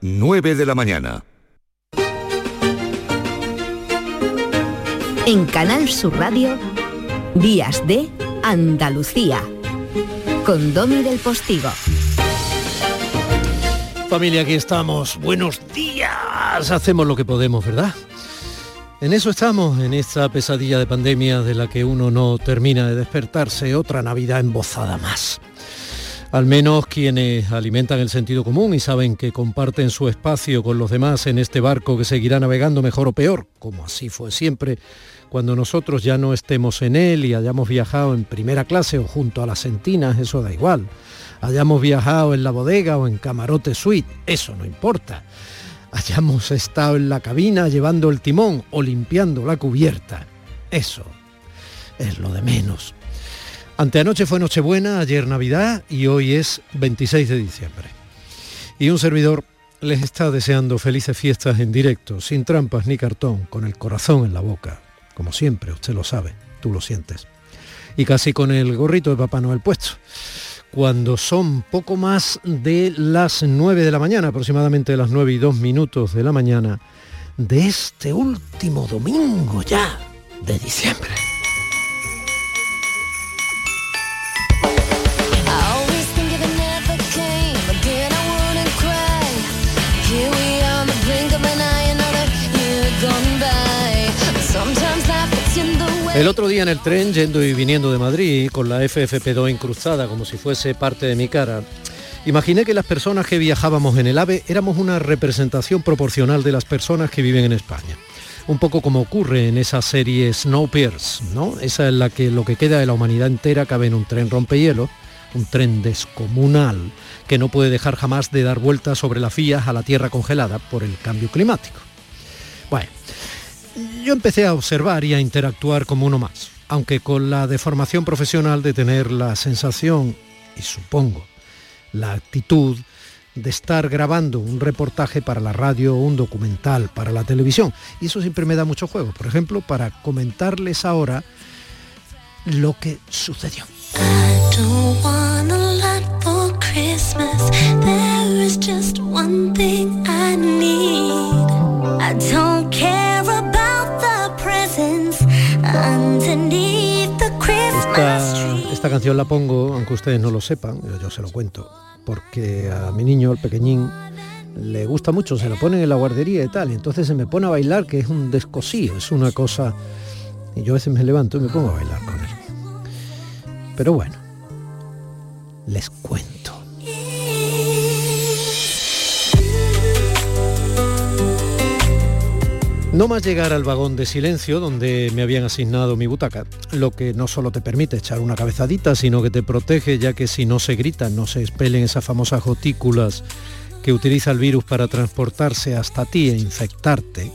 9 de la mañana. En Canal Sur Radio, Días de Andalucía, con Domi del Postigo. Familia, aquí estamos. Buenos días. Hacemos lo que podemos, ¿verdad? En eso estamos, en esta pesadilla de pandemia de la que uno no termina de despertarse, otra Navidad embozada más. Al menos quienes alimentan el sentido común y saben que comparten su espacio con los demás en este barco que seguirá navegando mejor o peor, como así fue siempre, cuando nosotros ya no estemos en él y hayamos viajado en primera clase o junto a las sentinas, eso da igual. Hayamos viajado en la bodega o en camarote suite, eso no importa. Hayamos estado en la cabina llevando el timón o limpiando la cubierta, eso es lo de menos. Anteanoche fue Nochebuena, ayer Navidad y hoy es 26 de diciembre. Y un servidor les está deseando felices fiestas en directo, sin trampas ni cartón, con el corazón en la boca. Como siempre, usted lo sabe, tú lo sientes. Y casi con el gorrito de Papá Noel puesto. Cuando son poco más de las 9 de la mañana, aproximadamente las 9 y 2 minutos de la mañana, de este último domingo ya de diciembre. El otro día en el tren, yendo y viniendo de Madrid, con la FFP2 incrustada como si fuese parte de mi cara, imaginé que las personas que viajábamos en el AVE éramos una representación proporcional de las personas que viven en España. Un poco como ocurre en esa serie Snowpiercer, ¿no? Esa es la que lo que queda de la humanidad entera cabe en un tren rompehielo, un tren descomunal que no puede dejar jamás de dar vueltas sobre las vías a la Tierra congelada por el cambio climático. Bueno, yo empecé a observar y a interactuar como uno más, aunque con la deformación profesional de tener la sensación, y supongo, la actitud de estar grabando un reportaje para la radio o un documental para la televisión. Y eso siempre me da mucho juego, por ejemplo, para comentarles ahora lo que sucedió. Esta, canción la pongo, aunque ustedes no lo sepan, yo se lo cuento, porque a mi niño, el pequeñín, le gusta mucho, se lo ponen en la guardería y tal, entonces se me pone a bailar, que es un descosío, es una cosa... Y yo a veces me levanto y me pongo a bailar con él. Pero bueno, les cuento. No más llegar al vagón de silencio donde me habían asignado mi butaca, lo que no solo te permite echar una cabezadita, sino que te protege ya que si no se gritan, no se expelen esas famosas gotículas que utiliza el virus para transportarse hasta ti e infectarte.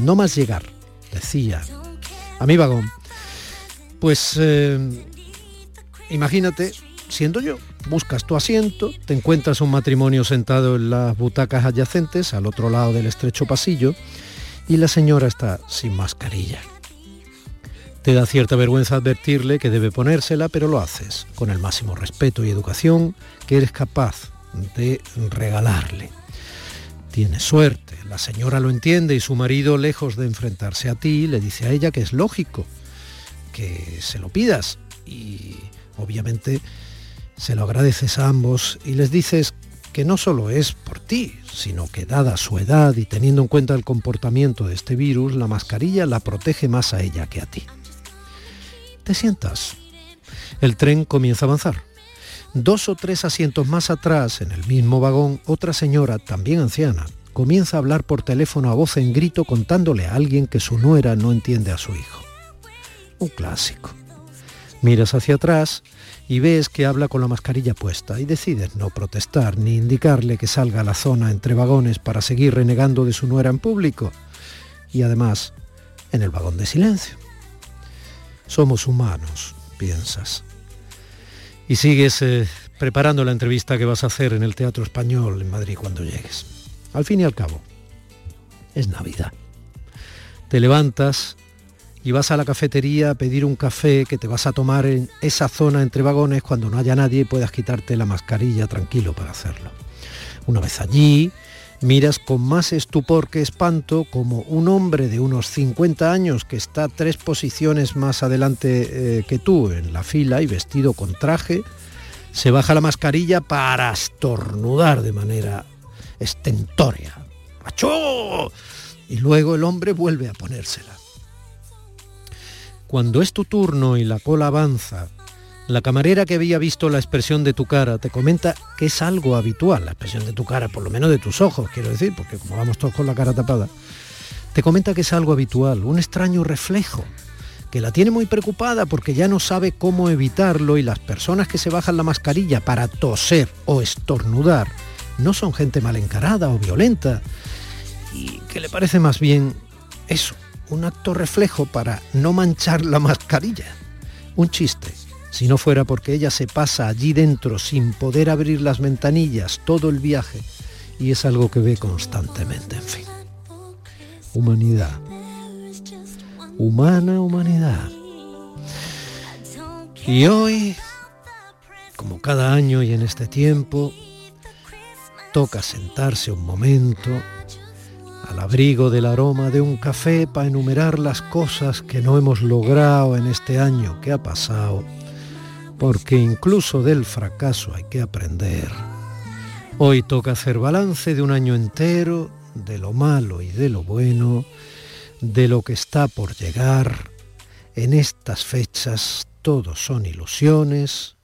No más llegar, decía, a mi vagón. Pues eh, imagínate, siendo yo, buscas tu asiento, te encuentras un matrimonio sentado en las butacas adyacentes al otro lado del estrecho pasillo, y la señora está sin mascarilla. Te da cierta vergüenza advertirle que debe ponérsela, pero lo haces con el máximo respeto y educación que eres capaz de regalarle. Tiene suerte, la señora lo entiende y su marido, lejos de enfrentarse a ti, le dice a ella que es lógico que se lo pidas y obviamente se lo agradeces a ambos y les dices que no solo es por ti, sino que dada su edad y teniendo en cuenta el comportamiento de este virus, la mascarilla la protege más a ella que a ti. Te sientas. El tren comienza a avanzar. Dos o tres asientos más atrás, en el mismo vagón, otra señora, también anciana, comienza a hablar por teléfono a voz en grito contándole a alguien que su nuera no entiende a su hijo. Un clásico. Miras hacia atrás y ves que habla con la mascarilla puesta y decides no protestar ni indicarle que salga a la zona entre vagones para seguir renegando de su nuera en público y además en el vagón de silencio. Somos humanos, piensas. Y sigues eh, preparando la entrevista que vas a hacer en el Teatro Español en Madrid cuando llegues. Al fin y al cabo, es Navidad. Te levantas y vas a la cafetería a pedir un café que te vas a tomar en esa zona entre vagones cuando no haya nadie y puedas quitarte la mascarilla tranquilo para hacerlo. Una vez allí, Miras con más estupor que espanto como un hombre de unos 50 años que está tres posiciones más adelante eh, que tú en la fila y vestido con traje, se baja la mascarilla para estornudar de manera estentórea. ¡Achó! Y luego el hombre vuelve a ponérsela. Cuando es tu turno y la cola avanza, la camarera que había visto la expresión de tu cara te comenta que es algo habitual, la expresión de tu cara, por lo menos de tus ojos, quiero decir, porque como vamos todos con la cara tapada, te comenta que es algo habitual, un extraño reflejo, que la tiene muy preocupada porque ya no sabe cómo evitarlo y las personas que se bajan la mascarilla para toser o estornudar no son gente mal encarada o violenta. Y que le parece más bien eso, un acto reflejo para no manchar la mascarilla. Un chiste, si no fuera porque ella se pasa allí dentro sin poder abrir las ventanillas todo el viaje y es algo que ve constantemente, en fin. Humanidad. Humana humanidad. Y hoy, como cada año y en este tiempo, toca sentarse un momento al abrigo del aroma de un café para enumerar las cosas que no hemos logrado en este año que ha pasado, porque incluso del fracaso hay que aprender. Hoy toca hacer balance de un año entero, de lo malo y de lo bueno, de lo que está por llegar. En estas fechas todos son ilusiones,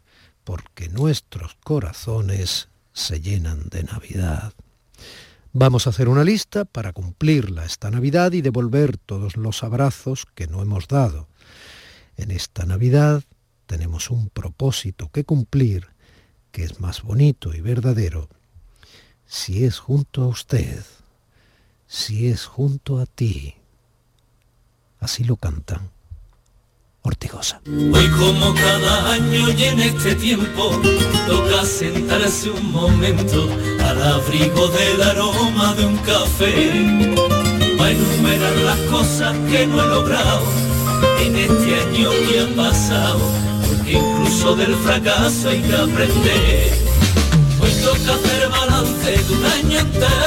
porque nuestros corazones se llenan de Navidad. Vamos a hacer una lista para cumplirla esta Navidad y devolver todos los abrazos que no hemos dado. En esta Navidad tenemos un propósito que cumplir que es más bonito y verdadero si es junto a usted, si es junto a ti. Así lo cantan Hoy como cada año y en este tiempo toca sentarse un momento al abrigo del aroma de un café para enumerar las cosas que no he logrado en este año que ha pasado porque incluso del fracaso hay que aprender. Hoy toca hacer balance de un año entero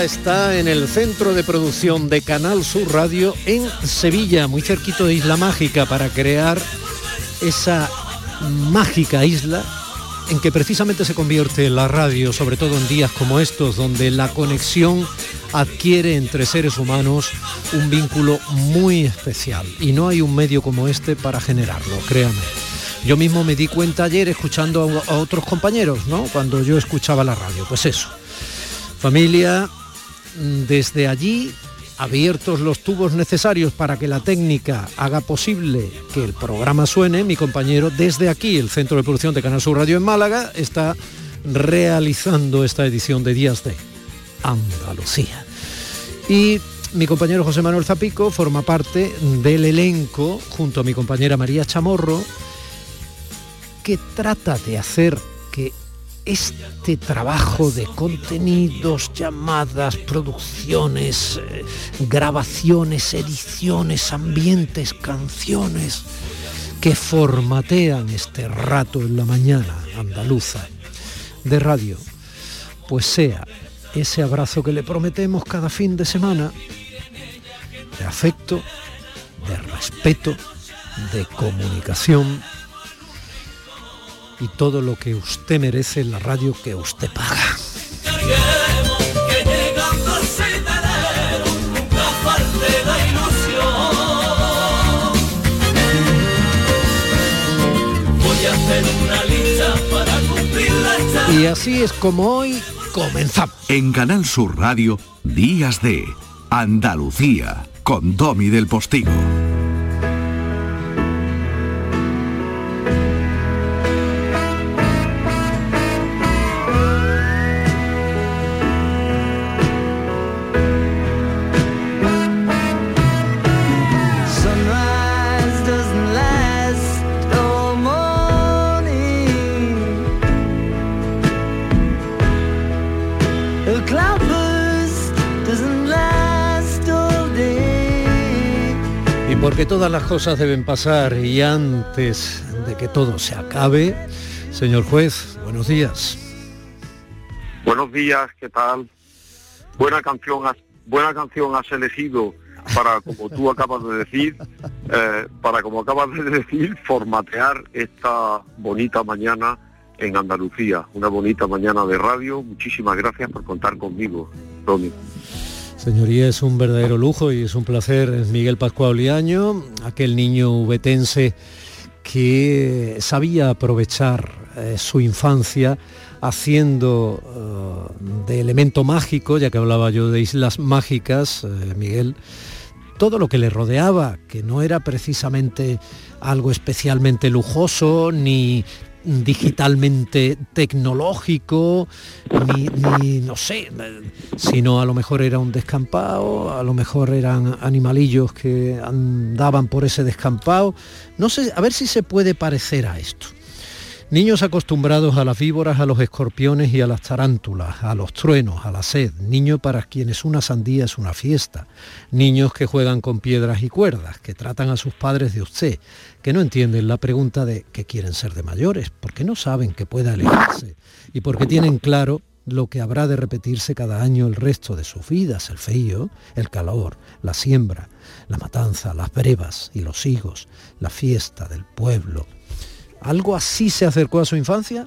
Está en el centro de producción de Canal Sur Radio en Sevilla, muy cerquito de Isla Mágica, para crear esa mágica isla en que precisamente se convierte la radio, sobre todo en días como estos, donde la conexión adquiere entre seres humanos un vínculo muy especial. Y no hay un medio como este para generarlo, créame. Yo mismo me di cuenta ayer escuchando a, otros compañeros, ¿no? Cuando yo escuchaba la radio. Pues eso. Familia, desde allí abiertos los tubos necesarios para que la técnica haga posible que el programa suene, mi compañero desde aquí, el Centro de Producción de Canal Sur Radio en Málaga, está realizando esta edición de Días de Andalucía. Y mi compañero José Manuel Zapico forma parte del elenco, junto a mi compañera María Chamorro, que trata de hacer este trabajo de contenidos, llamadas, producciones, eh, grabaciones, ediciones, ambientes, canciones, que formatean este rato en la mañana andaluza de radio, pues sea ese abrazo que le prometemos cada fin de semana, de afecto, de respeto, de comunicación y todo lo que usted merece en la radio que usted paga. Y así es como hoy comenzamos. En Canal Sur Radio, Días de Andalucía, con Domi del Postigo. Porque todas las cosas deben pasar y antes de que todo se acabe, señor juez, buenos días. Buenos días, ¿qué tal? Buena canción has, buena canción has elegido para, como tú acabas de decir, eh, para, como acabas de decir, formatear esta bonita mañana en Andalucía, una bonita mañana de radio. Muchísimas gracias por contar conmigo, Tony. Señoría, es un verdadero lujo y es un placer. Miguel Pascual Liaño, aquel niño ubetense que sabía aprovechar eh, su infancia haciendo eh, de elemento mágico, ya que hablaba yo de islas mágicas, eh, Miguel, todo lo que le rodeaba, que no era precisamente algo especialmente lujoso ni digitalmente tecnológico, ni, no sé, sino a lo mejor era un descampado, a lo mejor eran animalillos que andaban por ese descampado. No sé, a ver si se puede parecer a esto. Niños acostumbrados a las víboras, a los escorpiones y a las tarántulas, a los truenos, a la sed. Niño para quienes una sandía es una fiesta. Niños que juegan con piedras y cuerdas, que tratan a sus padres de usted, que no entienden la pregunta de qué quieren ser de mayores, porque no saben que pueda elegirse y porque tienen claro lo que habrá de repetirse cada año el resto de sus vidas, el frío, el calor, la siembra, la matanza, las brevas y los higos, la fiesta del pueblo, ¿Algo así se acercó a su infancia?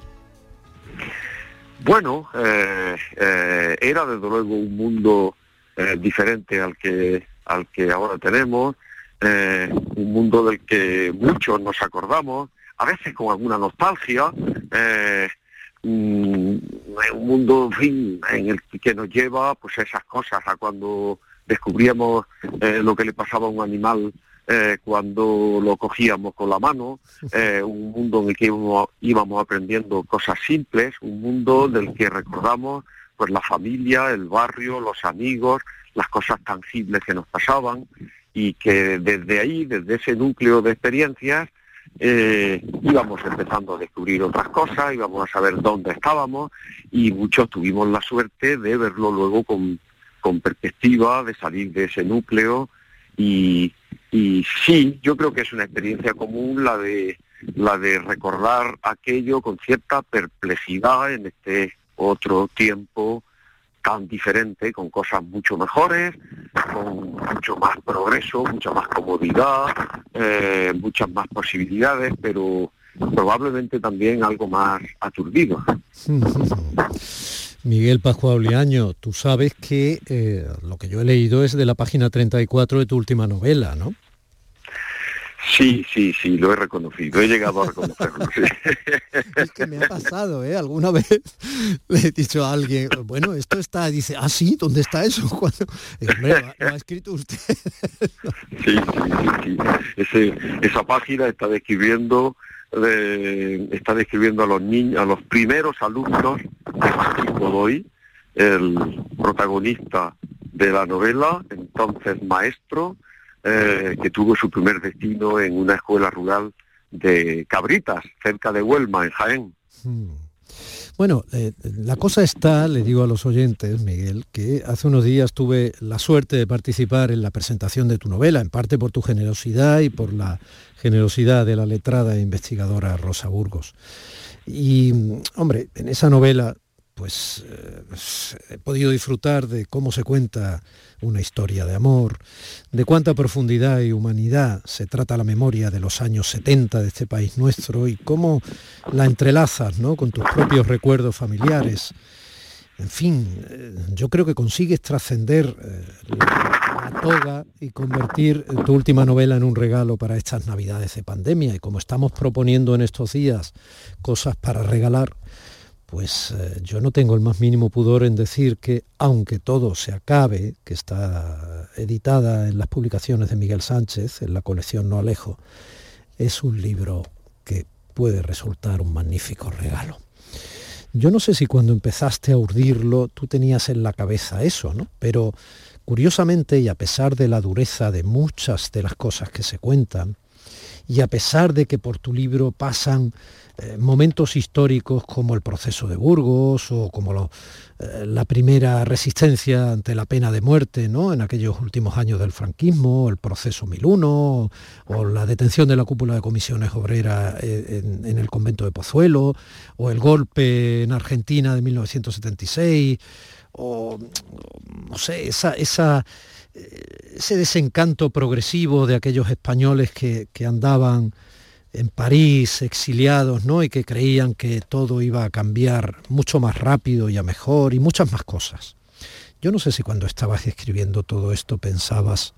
Bueno, eh, eh, era desde luego un mundo eh, diferente al que, al que ahora tenemos, un mundo del que muchos nos acordamos, a veces con alguna nostalgia, un mundo en, el que nos lleva pues esas cosas a cuando descubríamos lo que le pasaba a un animal eh, cuando lo cogíamos con la mano, eh, un mundo en el que íbamos, aprendiendo cosas simples, un mundo del que recordamos pues la familia, el barrio, los amigos, las cosas tangibles que nos pasaban y que desde ahí, desde ese núcleo de experiencias, eh, íbamos empezando a descubrir otras cosas, íbamos a saber dónde estábamos y muchos tuvimos la suerte de verlo luego con, con perspectiva, de salir de ese núcleo y, sí, yo creo que es una experiencia común la de la de recordar aquello con cierta perplejidad en este otro tiempo tan diferente, con cosas mucho mejores, con mucho más progreso, mucha más comodidad, eh, muchas más posibilidades, pero probablemente también algo más aturdido. Miguel Pascual Liaño, tú sabes que eh, lo que yo he leído es de la página 34 de tu última novela, ¿no? Sí, sí, sí, lo he reconocido, he llegado a reconocerlo. Es que me ha pasado, ¿eh? Alguna vez le he dicho a alguien, bueno, esto está, dice, ah, sí, ¿dónde está eso? Cuando, lo, ha escrito usted. Sí, sí, sí, esa página está describiendo está describiendo a los niños, a los primeros alumnos de Francisco Doy, el protagonista de la novela, entonces maestro, eh, que tuvo su primer destino en una escuela rural de Cabritas, cerca de Huelma, en Jaén. Hmm. Bueno, eh, la cosa está, le digo a los oyentes, Miguel, que hace unos días tuve la suerte de participar en la presentación de tu novela, en parte por tu generosidad y por la generosidad de la letrada e investigadora Rosa Burgos. Y, hombre, en esa novela pues eh, he podido disfrutar de cómo se cuenta una historia de amor, de cuánta profundidad y humanidad se trata la memoria de los años 70 de este país nuestro y cómo la entrelazas ¿no? con tus propios recuerdos familiares. En fin, eh, yo creo que consigues trascender eh, la toga y convertir tu última novela en un regalo para estas navidades de pandemia. Y como estamos proponiendo en estos días cosas para regalar, pues eh, yo no tengo el más mínimo pudor en decir que aunque todo se acabe, que está editada en las publicaciones de Miguel Sánchez, en la colección No Alejo, es un libro que puede resultar un magnífico regalo. Yo no sé si cuando empezaste a urdirlo tú tenías en la cabeza eso, ¿no? Pero curiosamente y a pesar de la dureza de muchas de las cosas que se cuentan, y a pesar de que por tu libro pasan eh, momentos históricos como el proceso de Burgos o como eh, la primera resistencia ante la pena de muerte ¿no? en aquellos últimos años del franquismo, el proceso 1001 o, la detención de la cúpula de comisiones obreras eh, en, el convento de Pozuelo o el golpe en Argentina de 1976 o no sé, esa, ese desencanto progresivo de aquellos españoles que andaban en París, exiliados, ¿no? Y que creían que todo iba a cambiar mucho más rápido y a mejor y muchas más cosas. Yo no sé si cuando estabas escribiendo todo esto pensabas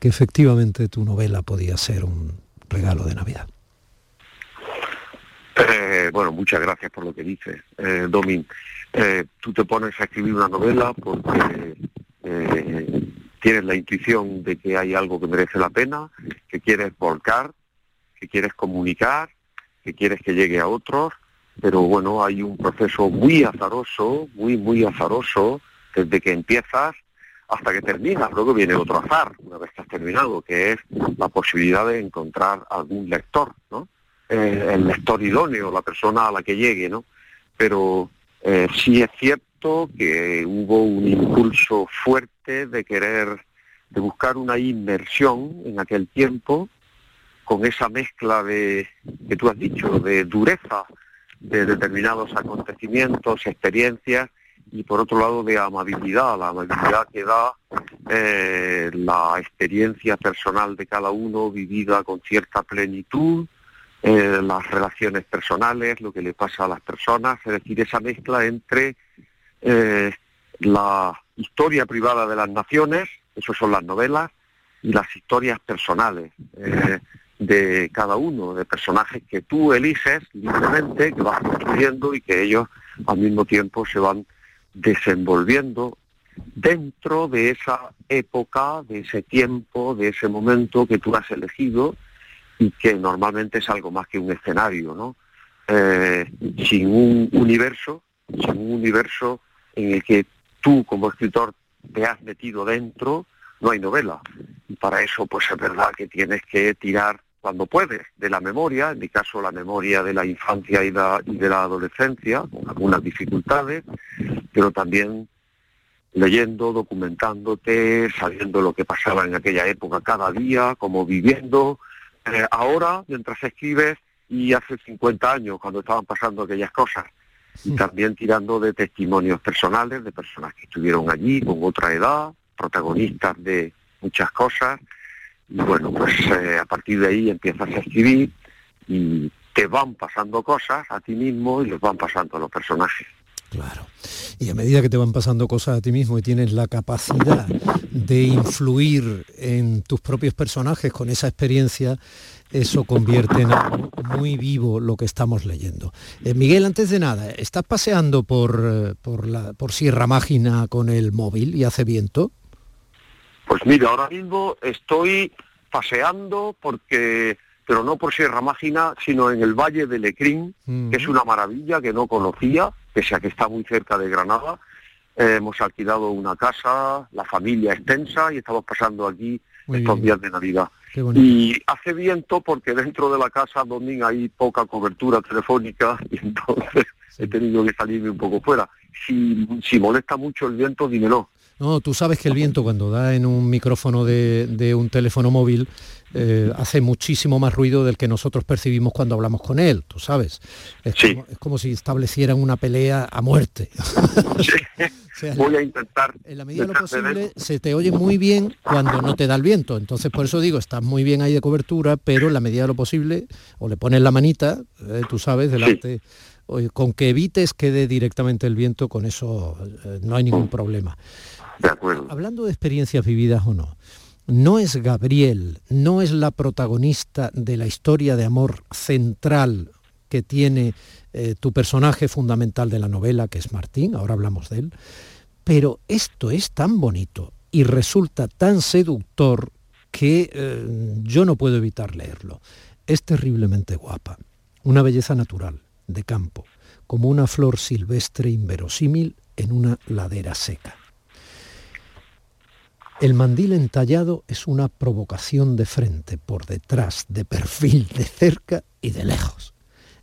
que efectivamente tu novela podía ser un regalo de Navidad. Eh, bueno, muchas gracias por lo que dices, eh. Eh, tú te pones a escribir una novela porque tienes la intuición de que hay algo que merece la pena, que quieres volcar que quieres comunicar, que quieres que llegue a otros, pero bueno, hay un proceso muy azaroso, muy, muy azaroso, desde que empiezas hasta que terminas. Luego viene otro azar, una vez que has terminado, que es la posibilidad de encontrar algún lector, ¿no? El lector idóneo, la persona a la que llegue, ¿no? Pero eh, sí es cierto que hubo un impulso fuerte de querer, de buscar una inmersión en aquel tiempo, con esa mezcla de, que tú has dicho, de dureza de determinados acontecimientos, experiencias, y por otro lado de amabilidad, la amabilidad que da eh, la experiencia personal de cada uno vivida con cierta plenitud, eh, las relaciones personales, lo que le pasa a las personas, es decir, esa mezcla entre eh, la historia privada de las naciones, eso son las novelas, y las historias personales de cada uno, de personajes que tú eliges libremente, que vas construyendo y que ellos al mismo tiempo se van desenvolviendo dentro de esa época, de ese tiempo, de ese momento que tú has elegido y que normalmente es algo más que un escenario, ¿no? Eh, sin un universo, sin un universo en el que tú como escritor te has metido dentro, no hay novela. Y para eso, pues es verdad que tienes que tirar cuando puedes, de la memoria, en mi caso la memoria de la infancia y, de la adolescencia, con algunas dificultades, pero también leyendo, documentándote, sabiendo lo que pasaba en aquella época cada día, como viviendo eh, ahora mientras escribes y hace 50 años cuando estaban pasando aquellas cosas. Y también tirando de testimonios personales de personas que estuvieron allí con otra edad, protagonistas de muchas cosas y bueno, pues eh, a partir de ahí empiezas a escribir y te van pasando cosas a ti mismo y les van pasando a los personajes. Claro. Y a medida que te van pasando cosas a ti mismo y tienes la capacidad de influir en tus propios personajes con esa experiencia, eso convierte en algo muy vivo lo que estamos leyendo. Eh, Miguel, antes de nada, ¿estás paseando por, eh, por, la, por Sierra Mágina con el móvil y hace viento? Pues mira, ahora mismo estoy paseando porque, pero no por Sierra Mágina, sino en el Valle de Lecrín, que es una maravilla que no conocía, pese a que está muy cerca de Granada. Eh, hemos alquilado una casa, la familia extensa y estamos pasando aquí estos días de Navidad. Y hace viento porque dentro de la casa, Domín, hay poca cobertura telefónica y entonces he tenido que salirme un poco fuera. Si, si molesta mucho el viento, dímelo. No, tú sabes que el viento cuando da en un micrófono de, un teléfono móvil eh, hace muchísimo más ruido del que nosotros percibimos cuando hablamos con él, tú sabes. Es, como, si establecieran una pelea a muerte. Voy a intentar. En la medida de lo posible se te oye muy bien cuando no te da el viento. Entonces por eso digo, estás muy bien ahí de cobertura, pero en la medida de lo posible, o le pones la manita, eh, tú sabes, delante. Con que evites que dé directamente el viento, con eso eh, no hay ningún problema. Hablando de experiencias vividas o no, no es Gabriel, no es la protagonista de la historia de amor central que tiene eh, tu personaje fundamental de la novela, que es Martín, ahora hablamos de él, pero esto es tan bonito y resulta tan seductor que eh, yo no puedo evitar leerlo. Es terriblemente guapa, una belleza natural, de campo, como una flor silvestre inverosímil en una ladera seca. El mandil entallado es una provocación de frente, por detrás, de perfil, de cerca y de lejos.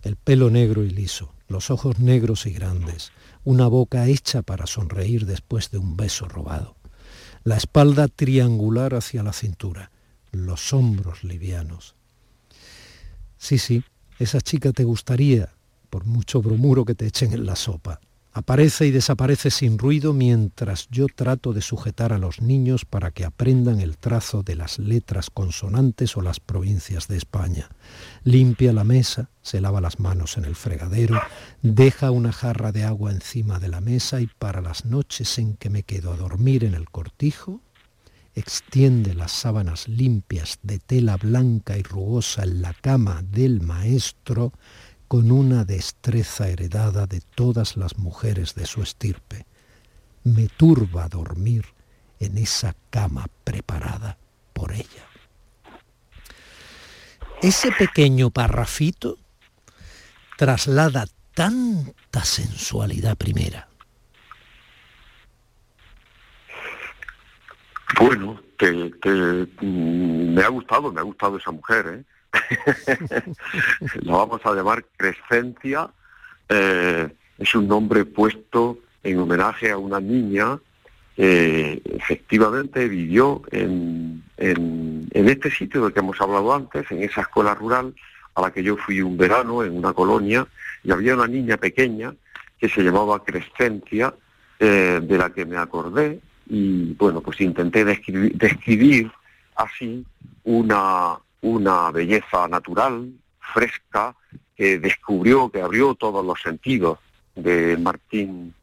El pelo negro y liso, los ojos negros y grandes, una boca hecha para sonreír después de un beso robado. La espalda triangular hacia la cintura, los hombros livianos. Sí, sí, esa chica te gustaría, por mucho bromuro que te echen en la sopa. Aparece y desaparece sin ruido mientras yo trato de sujetar a los niños para que aprendan el trazo de las letras consonantes o las provincias de España. Limpia la mesa, se lava las manos en el fregadero, deja una jarra de agua encima de la mesa y para las noches en que me quedo a dormir en el cortijo, extiende las sábanas limpias de tela blanca y rugosa en la cama del maestro, con una destreza heredada de todas las mujeres de su estirpe. Me turba dormir en esa cama preparada por ella. Ese pequeño parrafito traslada tanta sensualidad primera. Bueno, me ha gustado, me ha gustado esa mujer, ¿eh? la vamos a llamar Crescencia, eh, es un nombre puesto en homenaje a una niña que efectivamente vivió en, en, este sitio del que hemos hablado antes, en esa escuela rural a la que yo fui un verano en una colonia, y había una niña pequeña que se llamaba Crescencia, eh, de la que me acordé, y bueno, pues intenté describir así una, una belleza natural, fresca, que descubrió, que abrió todos los sentidos de Martín,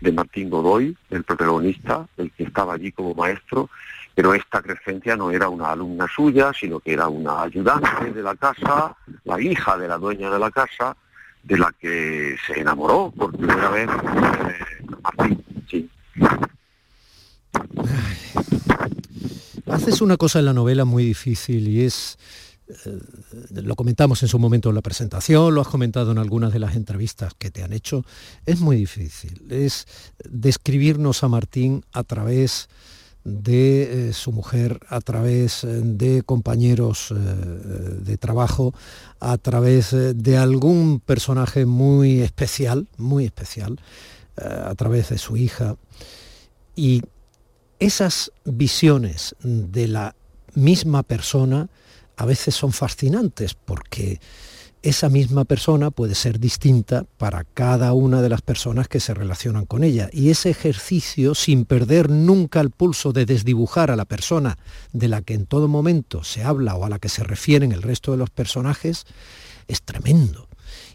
de Martín Godoy, el protagonista, el que estaba allí como maestro, pero esta Crescencia no era una alumna suya, sino que era una ayudante de la casa, la hija de la dueña de la casa, de la que se enamoró por primera vez eh, Martín. Haces una cosa en la novela muy difícil y es, eh, lo comentamos en su momento en la presentación, lo has comentado en algunas de las entrevistas que te han hecho, es muy difícil, es describirnos a Martín a través de eh, su mujer, a través eh, de compañeros de trabajo, a través de algún personaje muy especial, muy especial, a través de su hija. Y esas visiones de la misma persona a veces son fascinantes porque esa misma persona puede ser distinta para cada una de las personas que se relacionan con ella. Y ese ejercicio, sin perder nunca el pulso de desdibujar a la persona de la que en todo momento se habla o a la que se refieren el resto de los personajes, es tremendo.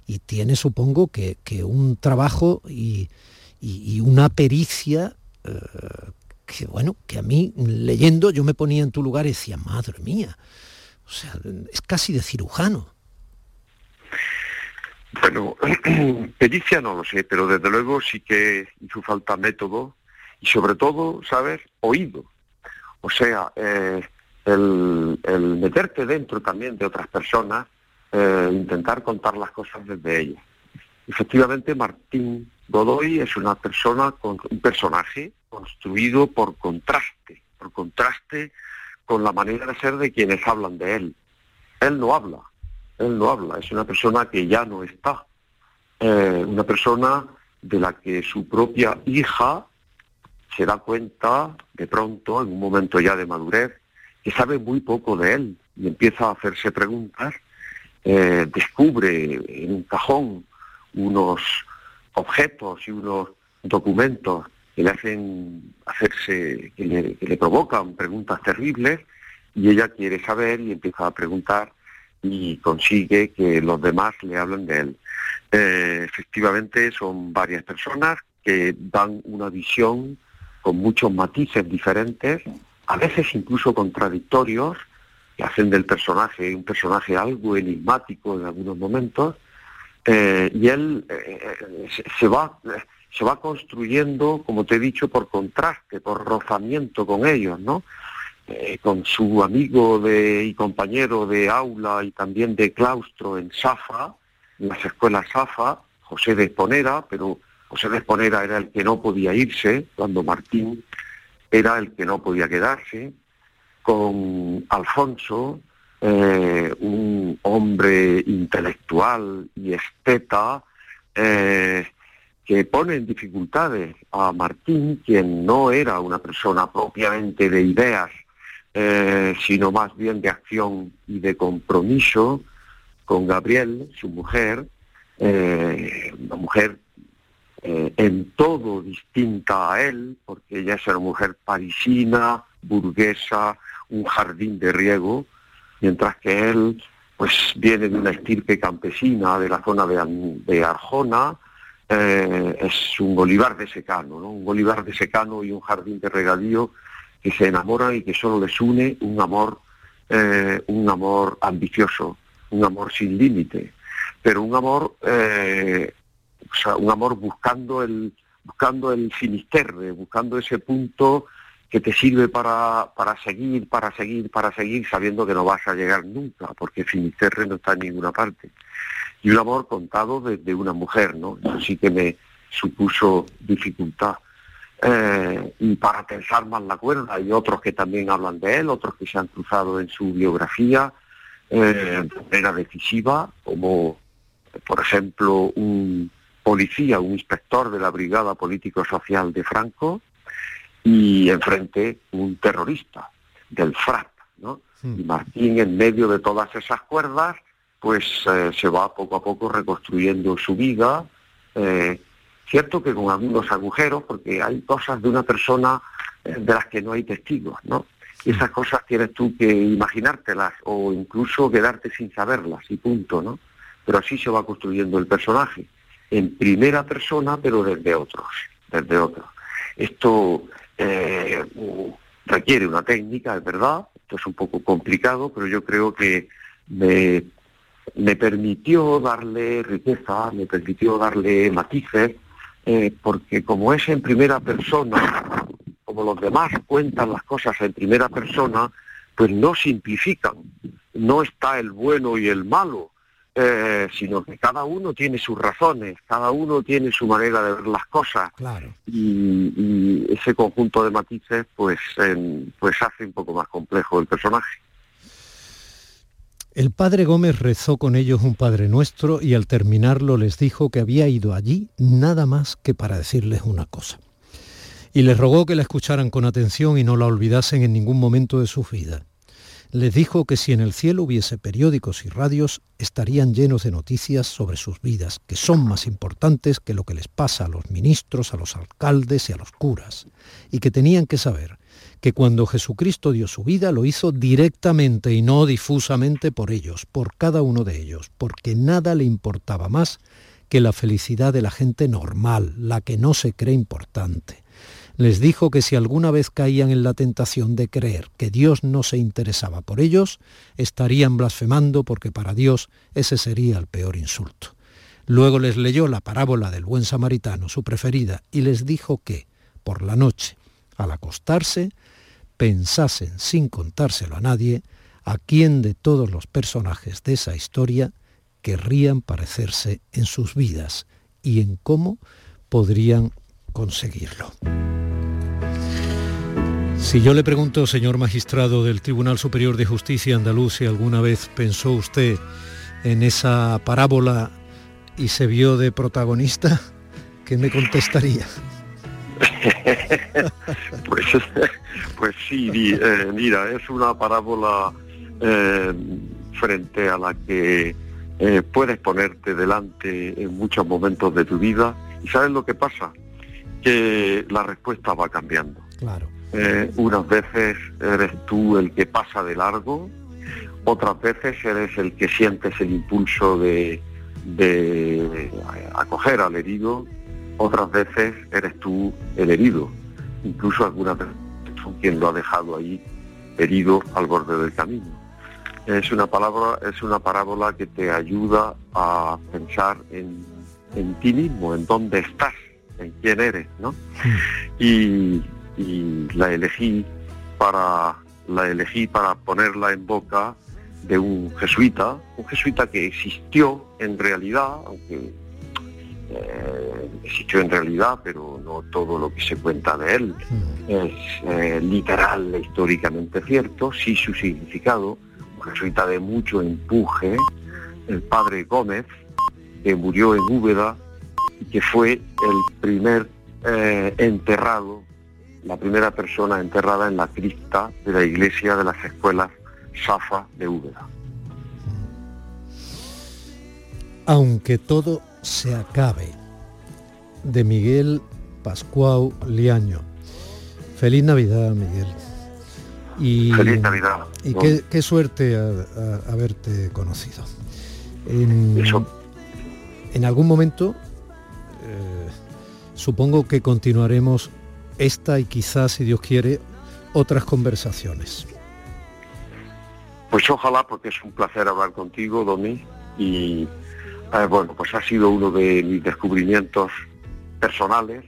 Y tiene, supongo, que, un trabajo y, una pericia eh, que bueno, que a mí leyendo yo me ponía en tu lugar y decía, madre mía, o sea, es casi de cirujano. Bueno, pericia no lo sé, pero desde luego sí que hizo falta método y sobre todo, ¿sabes? Oído. O sea, eh, el, meterte dentro también de otras personas, eh, intentar contar las cosas desde ellas. Efectivamente, Martín Godoy es una persona con un personaje construido por contraste, por contraste con la manera de ser de quienes hablan de él. Él no habla, él no habla, es una persona que ya no está, eh, una persona de la que su propia hija se da cuenta de pronto, en un momento ya de madurez, que sabe muy poco de él y empieza a hacerse preguntas, eh, descubre en un cajón unos objetos y unos documentos que le hacen hacerse, que le, provocan preguntas terribles y ella quiere saber y empieza a preguntar y consigue que los demás le hablen de él. Eh, efectivamente son varias personas que dan una visión con muchos matices diferentes, a veces incluso contradictorios, que hacen del personaje un personaje algo enigmático en algunos momentos, eh, y él eh, se va se va construyendo, como te he dicho, por contraste, por rozamiento con ellos, ¿no? Eh, con su amigo de, y compañero de aula y también de claustro en Safa, en las escuelas Safa, José de Esponera, pero José de Esponera era el que no podía irse cuando Martín era el que no podía quedarse, con Alfonso, eh, un hombre intelectual y esteta, eh, que pone en dificultades a Martín, quien no era una persona propiamente de ideas, eh, sino más bien de acción y de compromiso con Gabriel, su mujer, una mujer en todo distinta a él, porque ella es una mujer parisina, burguesa, un jardín de riego, mientras que él pues viene de una estirpe campesina de la zona de, Arjona, eh, es un Bolívar de secano, ¿no? un Bolívar de secano y un jardín de regadío que se enamoran y que solo les une un amor, eh, un amor ambicioso, un amor sin límite, pero un amor, eh, un amor buscando el, buscando el finisterre, buscando ese punto que te sirve para, para seguir, para seguir, para seguir, sabiendo que no vas a llegar nunca, porque Finisterre no está en ninguna parte. Y un amor contado desde una mujer, ¿no? Eso sí que me supuso dificultad. Eh, y para pensar más la cuerda, hay otros que también hablan de él, otros que se han cruzado en su biografía eh, era decisiva, como por ejemplo un policía, un inspector de la Brigada Político-Social de Franco, y enfrente un terrorista del FRAP, ¿no? Y Martín, en medio de todas esas cuerdas, pues eh, se va poco a poco reconstruyendo su vida, eh, cierto que con algunos agujeros, porque hay cosas de una persona eh, de las que no hay testigos, ¿no? Y esas cosas tienes tú que imaginártelas o incluso quedarte sin saberlas y punto, ¿no? Pero así se va construyendo el personaje, en primera persona, pero desde otros, desde otros. Esto requiere una técnica, es verdad, esto es un poco complicado, pero yo creo que me permitió darle riqueza, me permitió darle matices, eh, porque como es en primera persona, como los demás cuentan las cosas en primera persona, pues no simplifican, no está el bueno y el malo, eh, sino que cada uno tiene sus razones, cada uno tiene su manera de ver las cosas. Y, ese conjunto de matices pues, pues hace un poco más complejo el personaje. El padre Gómez rezó con ellos un Padre Nuestro y al terminarlo les dijo que había ido allí nada más que para decirles una cosa. Y les rogó que la escucharan con atención y no la olvidasen en ningún momento de su vida les dijo que si en el cielo hubiese periódicos y radios, estarían llenos de noticias sobre sus vidas, que son más importantes que lo que les pasa a los ministros, a los alcaldes y a los curas, y que tenían que saber que cuando Jesucristo dio su vida lo hizo directamente y no difusamente por ellos, por cada uno de ellos, porque nada le importaba más que la felicidad de la gente normal, la que no se cree importante les dijo que si alguna vez caían en la tentación de creer que Dios no se interesaba por ellos, estarían blasfemando porque para Dios ese sería el peor insulto. Luego les leyó la parábola del buen samaritano, su preferida, y les dijo que, por la noche, al acostarse, pensasen sin contárselo a nadie a quién de todos los personajes de esa historia querrían parecerse en sus vidas y en cómo podrían conseguirlo. Si yo le pregunto, señor magistrado del Tribunal Superior de Justicia andaluz, si alguna vez pensó usted en esa parábola y se vio de protagonista, ¿qué me contestaría? pues, pues sí, eh, mira, es una parábola eh, frente a la que eh, puedes ponerte delante en muchos momentos de tu vida. ¿Y sabes lo que pasa? Que la respuesta va cambiando. Claro. Unas veces eres tú el que pasa de largo, otras veces eres el que sientes el impulso de, acoger al herido, otras veces eres tú el herido, incluso algunas veces son quien lo ha dejado ahí herido al borde del camino. Es una palabra, es una parábola que te ayuda a pensar en, en ti mismo, en dónde estás, en quién eres, ¿no? Y, y la elegí para la elegí para ponerla en boca de un jesuita, un jesuita que existió en realidad, aunque eh, existió en realidad, pero no todo lo que se cuenta de él es eh, literal e históricamente cierto, sí su significado resulta de mucho empuje, el padre Gómez, que murió en Úbeda y que fue el primer eh, enterrado, la primera persona enterrada en la cripta de la iglesia de las escuelas Safa de Úbeda. Aunque todo se acabe, de Miguel Pascual Liaño. Feliz Navidad, Miguel. Y, Feliz Navidad. Y qué, suerte haberte conocido. En, en algún momento, eh, supongo que continuaremos esta y quizás, si Dios quiere, otras conversaciones. Pues ojalá, porque es un placer hablar contigo, Domi, y eh, bueno, pues ha sido uno de mis descubrimientos personales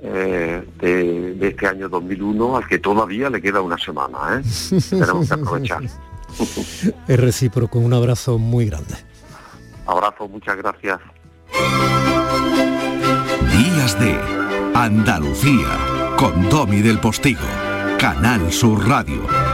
eh, de, este año 2001, al que todavía le queda una semana. ¿eh? Tenemos que aprovechar. es recíproco, un abrazo muy grande. Abrazo, muchas gracias. Días de Andalucía, con Domi del Postigo, Canal Sur Radio.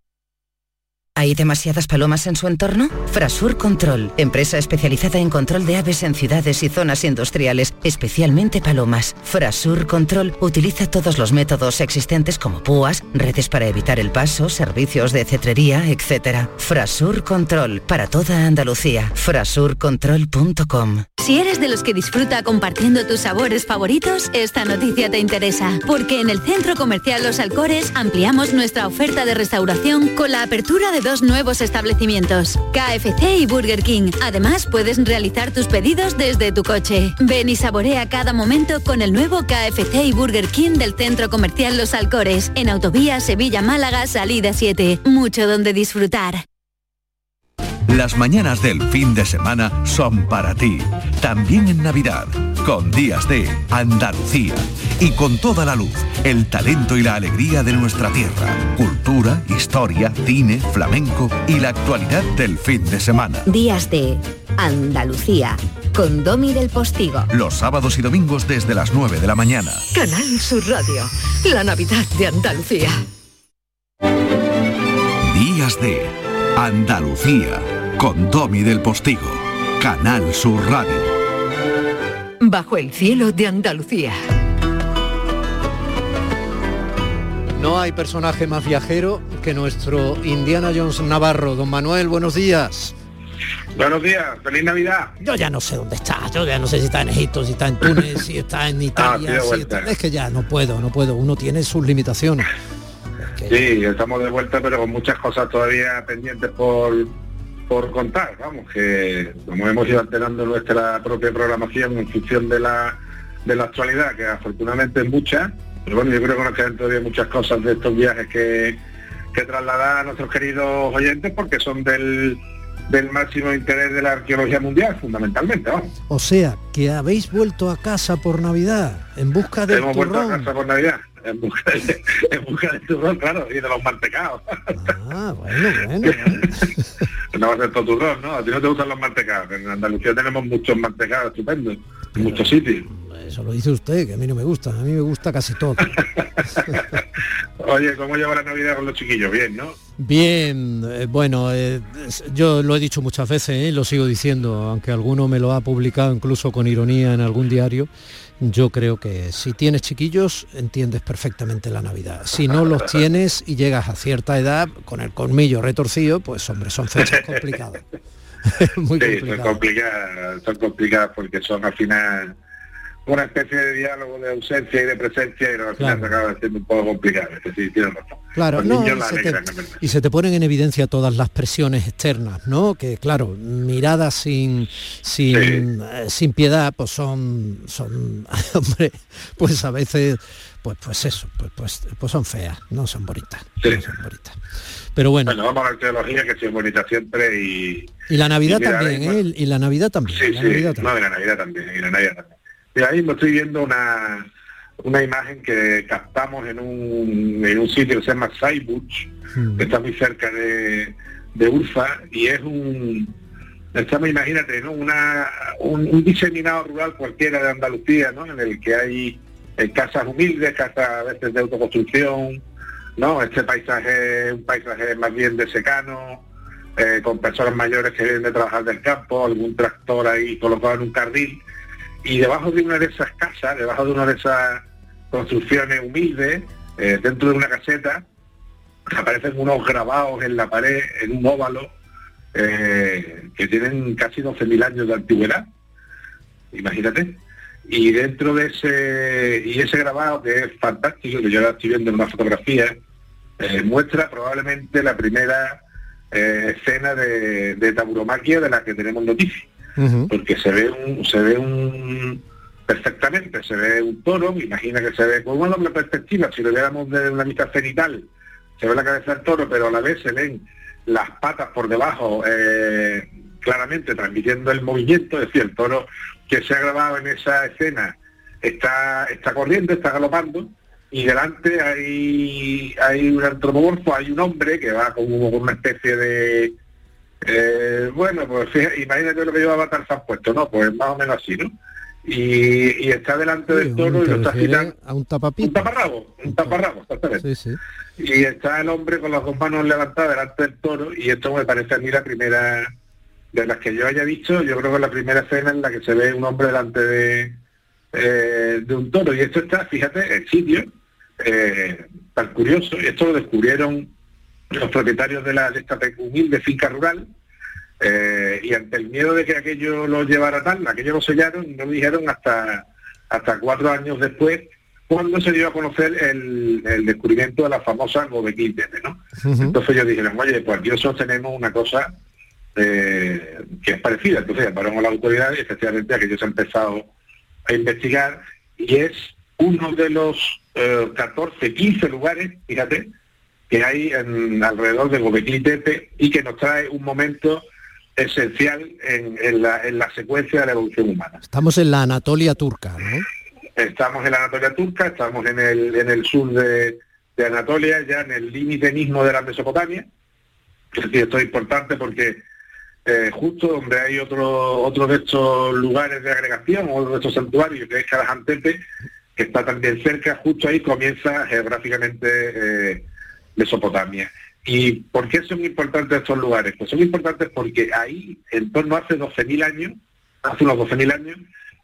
¿Hay demasiadas palomas en su entorno? Frasur Control, empresa especializada en control de aves en ciudades y zonas industriales, especialmente palomas. Frasur Control utiliza todos los métodos existentes como púas, redes para evitar el paso, servicios de cetrería, etc. Frasur Control, para toda Andalucía. Frasurcontrol.com Si eres de los que disfruta compartiendo tus sabores favoritos, esta noticia te interesa, porque en el Centro Comercial Los Alcores ampliamos nuestra oferta de restauración con la apertura dos nuevos establecimientos, KFC y Burger King. Además, puedes realizar tus pedidos desde tu coche. Ven y saborea cada momento con el nuevo KFC y Burger King del Centro Comercial Los Alcores, en Autovía Sevilla-Málaga, salida 7. Mucho donde disfrutar. Las mañanas del fin de semana son para ti, también en Navidad, con días de Andalucía y con toda la luz, el talento y la alegría de nuestra tierra, cultura, historia, cine, flamenco y la actualidad del fin de semana. Días de Andalucía, con Domi del Postigo. Los sábados y domingos desde las 9 de la mañana. Canal Sur Radio, la Navidad de Andalucía. Días de Andalucía con Domi del Postigo, Canal Sur Radio. Bajo el cielo de Andalucía. No hay personaje más viajero que nuestro Indiana Jones Navarro. Don Manuel, buenos días. Buenos días, feliz Navidad. Yo ya no sé dónde está, yo ya no sé si está en Egipto, si está en Túnez, si está en Italia, ah, es que ya no puedo, no puedo, uno tiene sus limitaciones. Sí, estamos de vuelta, pero con muchas cosas todavía pendientes por, por contar, vamos, que como hemos ido alterando nuestra propia programación en función de la, de la actualidad, que afortunadamente es mucha, pero bueno, yo creo que nos quedan todavía muchas cosas de estos viajes que, que trasladar a nuestros queridos oyentes porque son del, del máximo interés de la arqueología mundial, fundamentalmente. O sea, que habéis vuelto a casa por Navidad, en busca de Hemos vuelto a casa por Navidad en busca, de, en busca turrón, claro, y de los mantecados. Ah, bueno, bueno. no va a ser todo turrón, ¿no? A ti no te gustan los mantecados. En Andalucía tenemos muchos mantecados estupendos, en muchos sitios. Eso lo dice usted, que a mí no me gusta. A mí me gusta casi todo. Oye, ¿cómo lleva la Navidad con los chiquillos? Bien, ¿no? Bien, eh, bueno, eh, yo lo he dicho muchas veces y lo sigo diciendo, aunque alguno me lo ha publicado incluso con ironía en algún diario, yo creo que si tienes chiquillos entiendes perfectamente la Navidad. Si no los tienes y llegas a cierta edad con el colmillo retorcido, pues hombre, son fechas complicadas. Muy sí, son complicadas, son complicadas porque son al final una especie de diálogo de ausencia y de presencia y al final se acaba siendo un poco complicado. Es razón. Claro, y, se te, ponen en evidencia todas las presiones externas, ¿no? Que claro, miradas sin sin, eh, sin piedad, pues son son hombre, pues a veces pues pues eso, pues pues, pues son feas, no son bonitas. son bonitas. Pero bueno. Bueno, vamos a la teología que es bonita siempre y. Y la Navidad también, ¿eh? Y la Navidad también. Sí, sí, Navidad también. no, la Navidad también, y la Navidad también. Y ahí me estoy viendo una, una imagen que captamos en un, en un sitio que se llama Saibuch, hmm. que está muy cerca de, de Urfa, y es un, estamos, imagínate, ¿no? Una, un, diseminado rural cualquiera de Andalucía, ¿no? En el que hay eh, casas humildes, casas a veces de autoconstrucción, ¿no? Este paisaje, un paisaje más bien de secano, eh, con personas mayores que vienen de trabajar del campo, algún tractor ahí colocado en un carril, y debajo de una de esas casas, debajo de una de esas construcciones humildes, eh, dentro de una caseta, aparecen unos grabados en la pared, en un óvalo, eh, que tienen casi 12.000 años de antigüedad. Imagínate. Y dentro de ese, y ese grabado, que es fantástico, que yo ahora estoy viendo en una fotografía, eh, muestra probablemente la primera escena de, de taburomaquia de la que tenemos noticia porque se ve un, se ve un perfectamente, se ve un toro, imagina que se ve con una doble perspectiva, si lo viéramos de una vista cenital, se ve la cabeza del toro, pero a la vez se ven las patas por debajo, eh, claramente transmitiendo el movimiento, es decir, el toro que se ha grabado en esa escena está, está corriendo, está galopando, y delante hay, hay un antropomorfo, hay un hombre que va como una especie de, eh, bueno, pues imagínate lo que llevaba Tarzán puesto, ¿no? Pues más o menos así, ¿no? Y, está delante del toro y lo está girando. A un tapapito. Un taparrabo, un taparrabo, exactamente. Sí, sí. Y está el hombre con las dos manos levantadas delante del toro y esto me parece a mí la primera de las que yo haya visto, yo creo que es la primera escena en la que se ve un hombre delante de, eh, de un toro. Y esto está, fíjate, el sitio, eh, tan curioso, y esto lo descubrieron los propietarios de, la, de esta humilde finca rural, eh, y ante el miedo de que aquello lo llevara tal, aquello lo sellaron no lo dijeron hasta, hasta cuatro años después, cuando se dio a conocer el, descubrimiento de la famosa Gobekli ¿no? Entonces ellos dijeron, oye, pues aquí nosotros tenemos una cosa eh, que es parecida. Entonces llamaron a la autoridad y efectivamente aquello se ha empezado a investigar y es uno de los 14, eh, 15 lugares, fíjate, que hay en, alrededor de Gobekli y que nos trae un momento esencial en, la, secuencia de la evolución humana. Estamos en la Anatolia turca, ¿no? Estamos en la Anatolia turca, estamos en el, en el sur de, Anatolia, ya en el límite mismo de la Mesopotamia. Es decir, esto es importante porque eh, justo donde hay otro, otro de estos lugares de agregación, otro de estos santuarios, que es Karajantepe, que está también cerca, justo ahí comienza geográficamente eh, Mesopotamia. ¿Y por qué son importantes estos lugares? Pues son importantes porque ahí, en torno a hace 12.000 años, hace unos 12.000 años,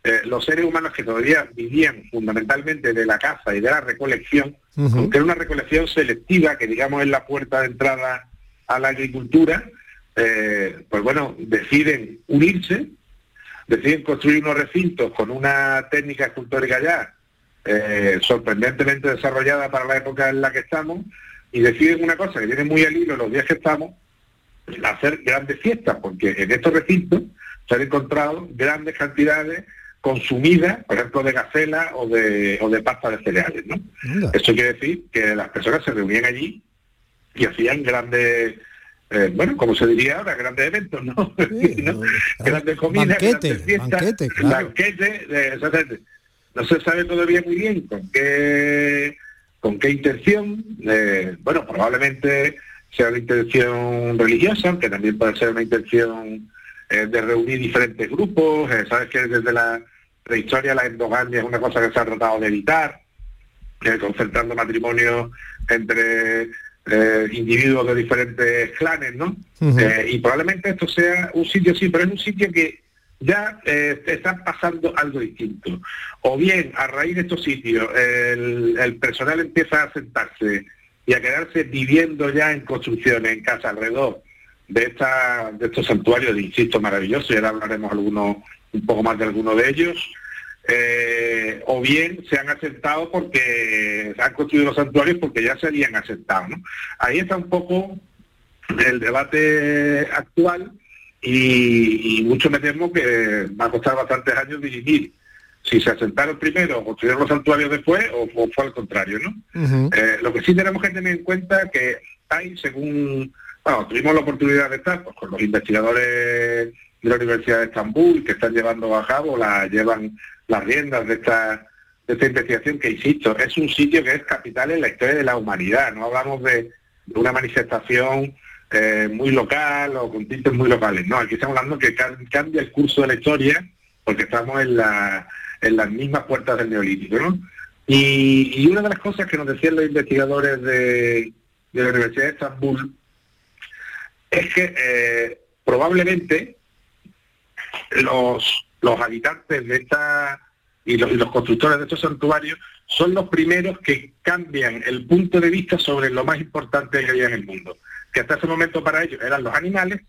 eh, los seres humanos que todavía vivían fundamentalmente de la caza y de la recolección, aunque era una recolección selectiva, que digamos es la puerta de entrada a la agricultura, eh, pues bueno, deciden unirse, deciden construir unos recintos con una técnica escultórica ya eh, sorprendentemente desarrollada para la época en la que estamos, y deciden una cosa que viene muy al hilo los días que estamos, hacer grandes fiestas, porque en estos recintos se han encontrado grandes cantidades consumidas, por ejemplo, de gacela o de, o de pasta de cereales. ¿no? Eso quiere decir que las personas se reunían allí y hacían grandes, eh, bueno, como se diría ahora, grandes eventos, ¿no? Grandes comidas, grandes fiestas, banquetes, no se sabe todavía muy bien con qué ¿Con qué intención? Eh, bueno, probablemente sea una intención religiosa, que también puede ser una intención eh, de reunir diferentes grupos. Eh, sabes que desde la prehistoria la endogamia es una cosa que se ha tratado de evitar, concentrando matrimonios entre eh, individuos de diferentes clanes, ¿no? Eh, y probablemente esto sea un sitio, sí, pero es un sitio que ya eh, está pasando algo distinto. O bien, a raíz de estos sitios, el, personal empieza a sentarse y a quedarse viviendo ya en construcciones, en casa alrededor de, esta, de estos santuarios, insisto, maravillosos, y ahora hablaremos algunos, un poco más de algunos de ellos, eh, o bien se han aceptado porque se han construido los santuarios porque ya se habían aceptado. Ahí está un poco el debate actual y, mucho me temo que va a costar bastantes años dividir si se asentaron primero, construyeron los santuarios después o, fue al contrario. ¿no? Eh, lo que sí tenemos que tener en cuenta que hay, según, bueno, tuvimos la oportunidad de estar pues, con los investigadores de la Universidad de Estambul que están llevando a cabo, la llevan las riendas de esta, de esta investigación que, insisto, es un sitio que es capital en la historia de la humanidad. No hablamos de, una manifestación eh, muy local o con tintes muy locales. No, aquí estamos hablando que cambia el curso de la historia porque estamos en, la, en las mismas puertas del neolítico. ¿no? Y, una de las cosas que nos decían los investigadores de, de la Universidad de Estambul es que eh, probablemente los los habitantes de esta y los, constructores de estos santuarios son los primeros que cambian el punto de vista sobre lo más importante que había en el mundo, que hasta ese momento para ellos eran los animales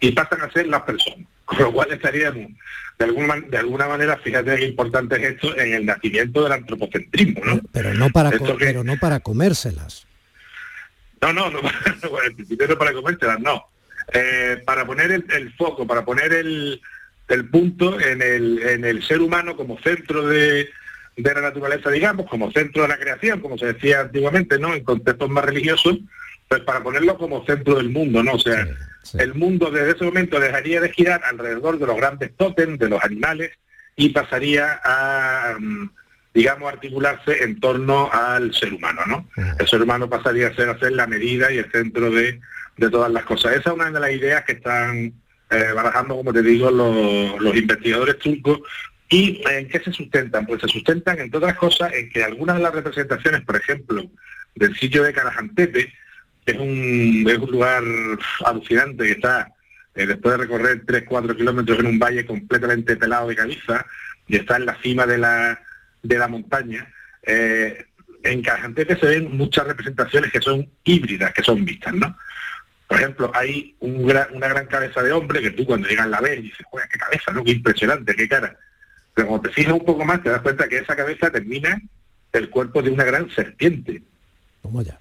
y pasan a ser las personas, con lo cual estaríamos de alguna, de alguna manera, fíjate qué importante es esto en el nacimiento del antropocentrismo, ¿no? Pero no para, pero no para comérselas. No, no, no, no para comérselas, no. Eh, para poner el foco, para poner el, el punto en el, en el ser humano como centro de, de la naturaleza, digamos, como centro de la creación, como se decía antiguamente, ¿no? En contextos más religiosos, pues para ponerlo como centro del mundo, ¿no? O sea, el mundo desde ese momento dejaría de girar alrededor de los grandes tótems, de los animales, y pasaría a, mm, digamos, articularse en torno al ser humano, ¿no? El ser humano pasaría a ser, a ser la medida y el centro de, de todas las cosas. Esa es una de las ideas que están eh, barajando, como te digo, los, investigadores turcos. ¿Y en qué se sustentan? Pues se sustentan, entre otras cosas, en que algunas de las representaciones, por ejemplo, del sitio de Carajantepe, es un, es un lugar alucinante que está eh, después de recorrer 3-4 kilómetros en un valle completamente pelado de caliza y está en la cima de la, de la montaña, eh, en Carajantepe se ven muchas representaciones que son híbridas, que son vistas, ¿no? Por ejemplo, hay una gran cabeza de hombre que tú cuando llegas la ves y dices, joder, qué cabeza, ¿no? Qué impresionante, qué cara. Pero cuando te fijas un poco más te das cuenta que esa cabeza termina el cuerpo de una gran serpiente. ¿Cómo ya?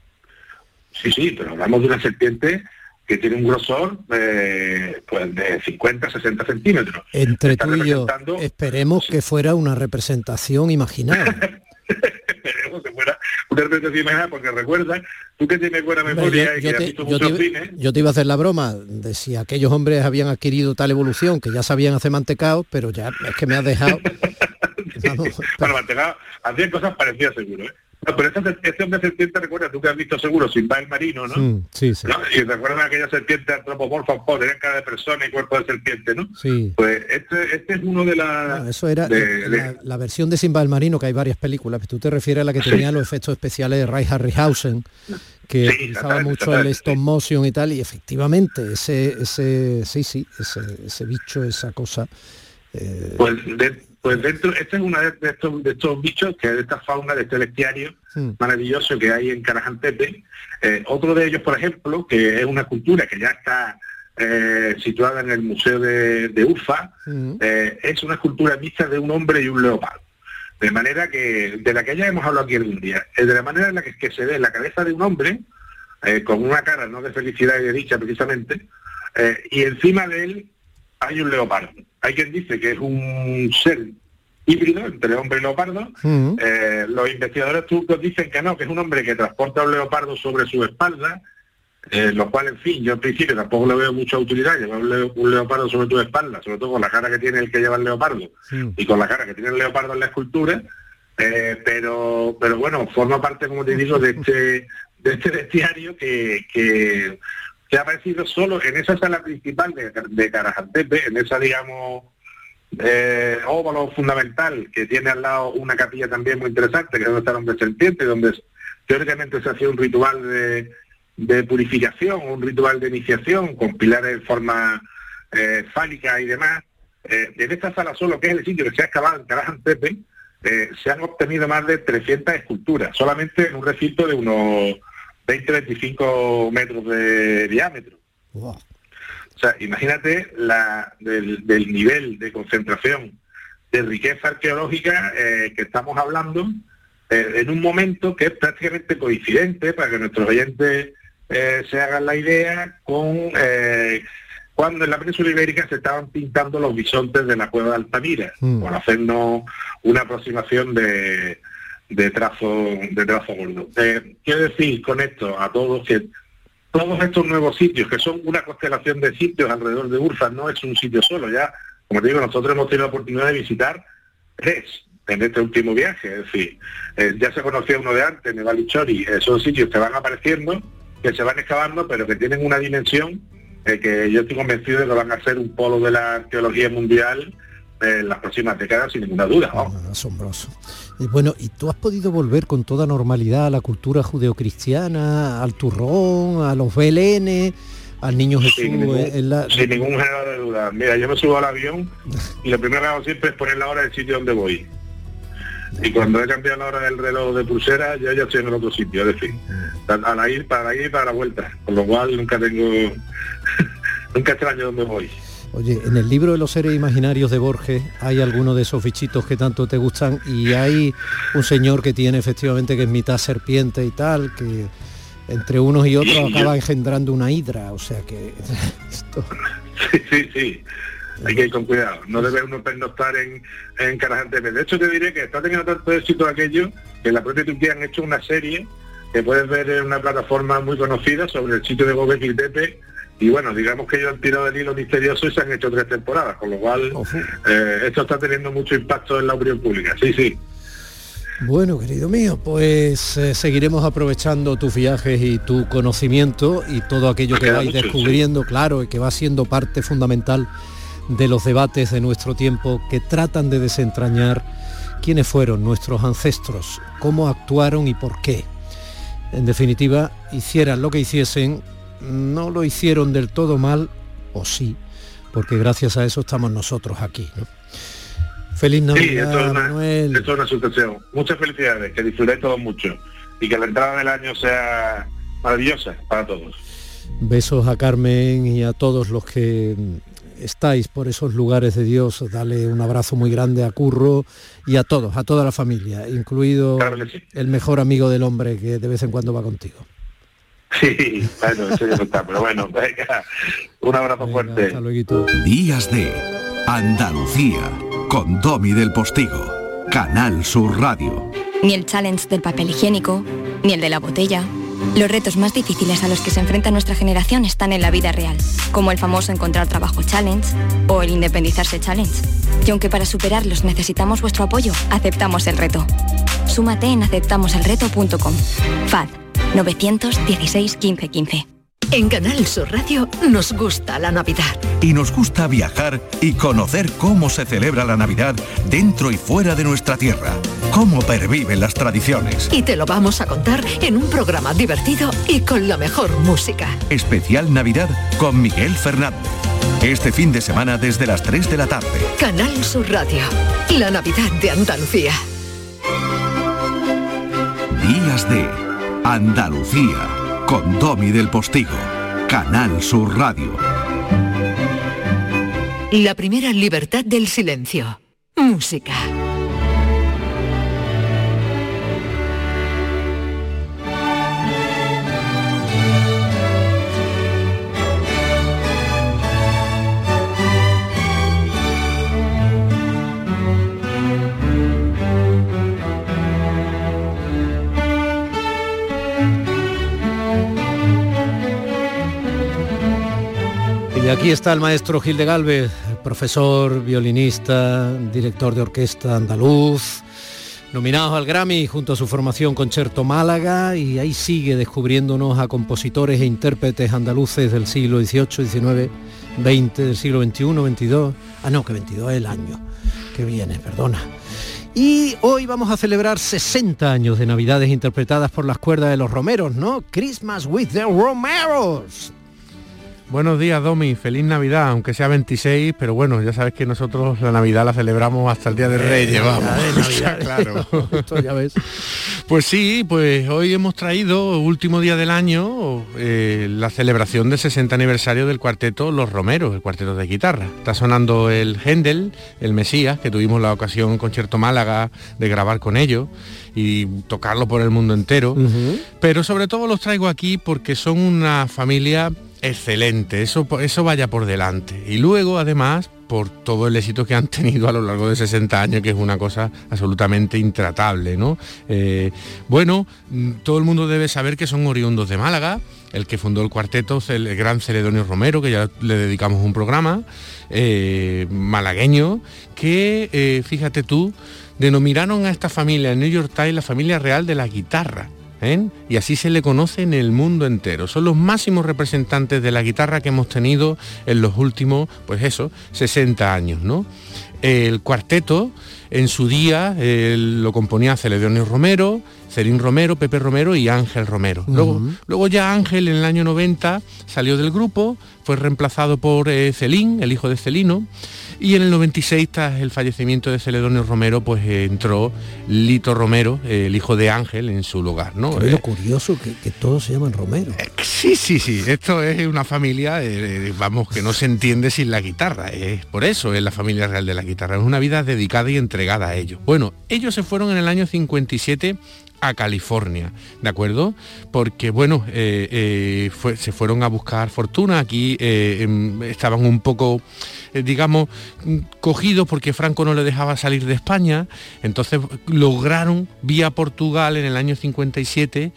Sí, sí, pero hablamos de una serpiente que tiene un grosor pues de 50, 60 centímetros. Entre tú y yo, esperemos que fuera una representación imaginada. esperemos que fuera una representación imaginada, porque recuerda tú que tienes buena memoria y que visto muchos cines. Yo te iba a hacer la broma de si aquellos hombres habían adquirido tal evolución, que ya sabían hacer mantecado, pero ya es que me has dejado... Bueno, mantecado, hacían cosas parecidas seguro, ¿eh? No, pero este, hombre serpiente, recuerda, tú que has visto seguro, sin el marino, ¿no? Mm, sí, sí. Y te acuerdas de aquella serpiente antropomorfa, tener cara de persona y cuerpo de serpiente, ¿no? Sí. Pues este, este es uno de las... eso era la, versión de Simba el Marino, que hay varias películas, tú te refieres a la que tenía los efectos especiales de Ray Harryhausen, que utilizaba mucho el stop motion y tal, y efectivamente, ese, ese sí, sí, ese, ese bicho, esa cosa... Eh, pues pues dentro, este es uno de, estos, de estos bichos, que es de esta fauna, de este bestiario maravilloso que hay en Carajantepe. Eh, otro de ellos, por ejemplo, que es una cultura que ya está eh, situada en el Museo de, de Urfa, eh, es una escultura mixta de un hombre y un leopardo. De manera que, de la que ya hemos hablado aquí algún día, de la manera en la que, que se ve la cabeza de un hombre, con una cara no de felicidad y de dicha precisamente, y encima de él hay un leopardo. Hay quien dice que es un ser híbrido entre hombre y leopardo. Mm. Eh, los investigadores turcos dicen que no, que es un hombre que transporta a un leopardo sobre su espalda, eh, lo cual, en fin, yo en principio tampoco le veo mucha utilidad llevar un, leopardo sobre tu espalda, sobre todo con la cara que tiene el que lleva el leopardo y con la cara que tiene el leopardo en la escultura. Eh, pero, pero bueno, forma parte, como te digo, de este, de este bestiario que, que se ha aparecido solo en esa sala principal de, de Carajantepe, en esa, digamos, eh, óvalo fundamental, que tiene al lado una capilla también muy interesante, que es donde está el hombre donde teóricamente se hacía un ritual de, de purificación, un ritual de iniciación con pilares en forma eh, fálica y demás. Eh, en esta sala solo, que es el sitio que se ha excavado en Carajan Pepe, eh, se han obtenido más de 300 esculturas, solamente en un recinto de unos 20-25 metros de diámetro. O sea, imagínate la, del, nivel de concentración de riqueza arqueológica que estamos hablando en un momento que es prácticamente coincidente, para que nuestros oyentes se hagan la idea, con cuando en la península ibérica se estaban pintando los bisontes de la cueva de Altamira, mm. por hacernos una aproximación de, trazo de trazo gordo. Eh, quiero decir con esto a todos que todos estos nuevos sitios, que son una constelación de sitios alrededor de Urfa, no es un sitio solo, ya, como te digo, nosotros hemos tenido la oportunidad de visitar tres en este último viaje, es decir, eh, ya se conocía uno de antes, Nevalichori, eh, son sitios que van apareciendo, que se van excavando, pero que tienen una dimensión que yo estoy convencido de que van a ser un polo de la arqueología mundial en las próximas décadas sin ninguna duda. Ah, asombroso. Y bueno, ¿y tú has podido volver con toda normalidad a la cultura judeocristiana, al turrón, a los belenes, al niño Jesús? Sin ningún, sin ningún género de duda. Mira, yo me subo al avión y lo primero que hago siempre es poner la hora del sitio donde voy. Y cuando he cambiado la hora del reloj de pulsera, ya ya estoy en el otro sitio, es decir, para ir, para ir para la vuelta. Con lo cual nunca tengo, nunca extraño dónde voy. Oye, en el libro de los seres imaginarios de Borges hay alguno de esos bichitos que tanto te gustan y hay un señor que tiene efectivamente que es mitad serpiente y tal, que entre unos y otros acaba engendrando una hidra, o sea que esto... Sí, sí, sí hay que ir con cuidado. No debe uno pernoctar en, en De hecho, te diré que está teniendo tanto éxito aquello que en la propia Turquía han hecho una serie que puedes ver en una plataforma muy conocida sobre el sitio de Gobekli Tepe y bueno, digamos que ellos han tirado del hilo misterioso y se han hecho tres temporadas, con lo cual eh, esto está teniendo mucho impacto en la opinión pública. Sí, sí. Bueno, querido mío, pues eh, seguiremos aprovechando tus viajes y tu conocimiento y todo aquello que vais descubriendo, claro, y que va siendo parte fundamental de los debates de nuestro tiempo que tratan de desentrañar quiénes fueron nuestros ancestros, cómo actuaron y por qué. En definitiva, hicieran lo que hiciesen, no lo hicieron del todo mal, o sí, porque gracias a eso estamos nosotros aquí. Feliz Navidad, Manuel. Esto es una situación. Muchas felicidades, que disfrutéis todos mucho y que la entrada del año sea maravillosa para todos. Besos a Carmen y a todos los que estáis por esos lugares de Dios, dale un abrazo muy grande a Curro y a todos, a toda la familia, incluido el mejor amigo del hombre que de vez en cuando va contigo. Sí, bueno, eso ya está, pero bueno, venga, un abrazo fuerte. Días de Andalucía, con Domi del Postigo, Canal Sur Radio. Ni el challenge del papel higiénico, ni el de la botella los retos más difíciles a los que se enfrenta nuestra generación están en la vida real, como el famoso encontrar trabajo challenge o el independizarse challenge. Y aunque para superarlos necesitamos vuestro apoyo, aceptamos el reto. Súmate en aceptamoselreto.com. FAD 916 1515. En Canal Sur Radio nos gusta la Navidad. Y nos gusta viajar y conocer cómo se celebra la Navidad dentro y fuera de nuestra tierra, cómo perviven las tradiciones. Y te lo vamos a contar en un programa divertido y con la mejor música. Especial Navidad con Miguel Fernández. Este fin de semana desde las 3 de la tarde. Canal Sur Radio, la Navidad de Andalucía. Días de Andalucía con Domi del Postigo, Canal Sur Radio. La primera libertad del silencio. Música. Aquí está el maestro Gil de Galvez, profesor, violinista, director de orquesta andaluz, nominado al Grammy junto a su formación Concerto Málaga y ahí sigue descubriéndonos a compositores e intérpretes andaluces del siglo XVIII, XIX, XX, del siglo XXI, XXII, ah no, que XXII es el año que viene, perdona. Y hoy vamos a celebrar 60 años de Navidades interpretadas por las cuerdas de los Romeros, ¿no? Christmas with the Romeros. Buenos días, Domi. Feliz Navidad, aunque sea 26, pero bueno, ya sabes que nosotros la Navidad la celebramos hasta el Día de Reyes, vamos. claro. Esto ya ves. Pues sí, pues hoy hemos traído, último día del año, eh, la celebración del 60 aniversario del cuarteto Los Romeros, el cuarteto de guitarra. Está sonando el Händel, el Mesías, que tuvimos la ocasión en Concierto Málaga de grabar con ellos y tocarlo por el mundo entero. Pero sobre todo los traigo aquí porque son una familia excelente, eso, eso vaya por delante. Y luego, además, por todo el éxito que han tenido a lo largo de 60 años, que es una cosa absolutamente intratable, ¿no? Eh, bueno, mm, todo el mundo debe saber que son oriundos de Málaga, el que fundó el cuarteto, el gran Celedonio Romero, que ya le dedicamos un programa, eh, malagueño, que, eh, fíjate tú, denominaron a esta familia en New York Times la familia real de la guitarra ¿eh? y así se le conoce en el mundo entero. Son los máximos representantes de la guitarra que hemos tenido en los últimos, pues eso, 60 años, ¿no? El cuarteto en su día lo componía Celedonio Romero, Cerín Romero, Pepe Romero y Ángel Romero. luego, luego ya Ángel en el año 90 salió del grupo, fue reemplazado por eh, Celín, el hijo de Celino, y en el 96, tras el fallecimiento de Celedonio Romero, pues eh, entró Lito Romero, eh, el hijo de Ángel, en su lugar. ¿no? Es lo curioso que, todos se llaman Romero. sí, sí, sí. Esto es una familia, vamos, que no se entiende sin la guitarra. Es por eso es la familia real de la guitarra. Es una vida dedicada y entregada a ellos. Bueno, ellos se fueron en el año 57 a California, ¿de acuerdo? Porque, bueno, eh, eh, se fueron a buscar fortuna, aquí eh, em, estaban un poco, digamos, cogidos porque Franco no le dejaba salir de España, entonces lograron vía Portugal en el año 57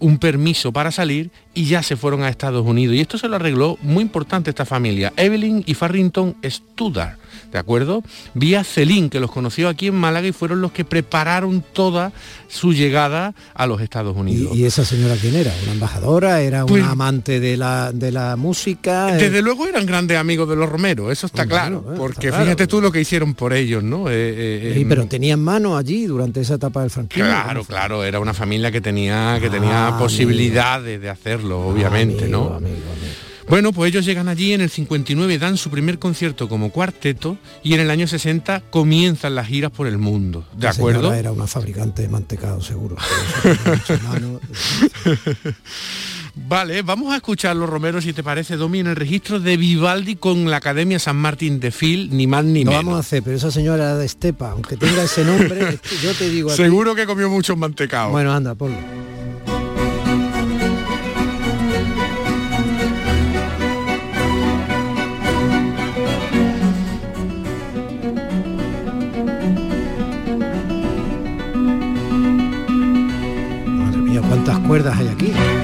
un permiso para salir y ya se fueron a Estados Unidos. Y esto se lo arregló muy importante esta familia, Evelyn y Farrington Studar ¿de acuerdo? Vía Celín, que los conoció aquí en Málaga y fueron los que prepararon toda su llegada a los Estados Unidos. ¿Y, esa señora quién era? ¿Una embajadora? ¿Era una pues amante de la, de la música? Desde luego eran grandes amigos de los Romeros, eso está claro, eh, porque fíjate tú lo que hicieron por ellos, ¿no? Eh, eh, pero tenían mano allí durante esa etapa del franquismo. Claro, claro, era una familia que tenía, que tenía ah, posibilidades de hacerlo, obviamente, ¿no? Bueno, pues ellos llegan allí en el 59, dan su primer concierto como cuarteto y en el año 60 comienzan las giras por el mundo. ¿De acuerdo? Era una fabricante de mantecado, seguro. Vale, vamos a escuchar los Romeros, si te parece, Domi, en el registro de Vivaldi con la Academia San Martín de Fil, ni más ni menos. Lo vamos a hacer, pero esa señora de Estepa, aunque tenga ese nombre, yo te digo... Seguro que comió mucho mantecado. Bueno, anda, ponlo.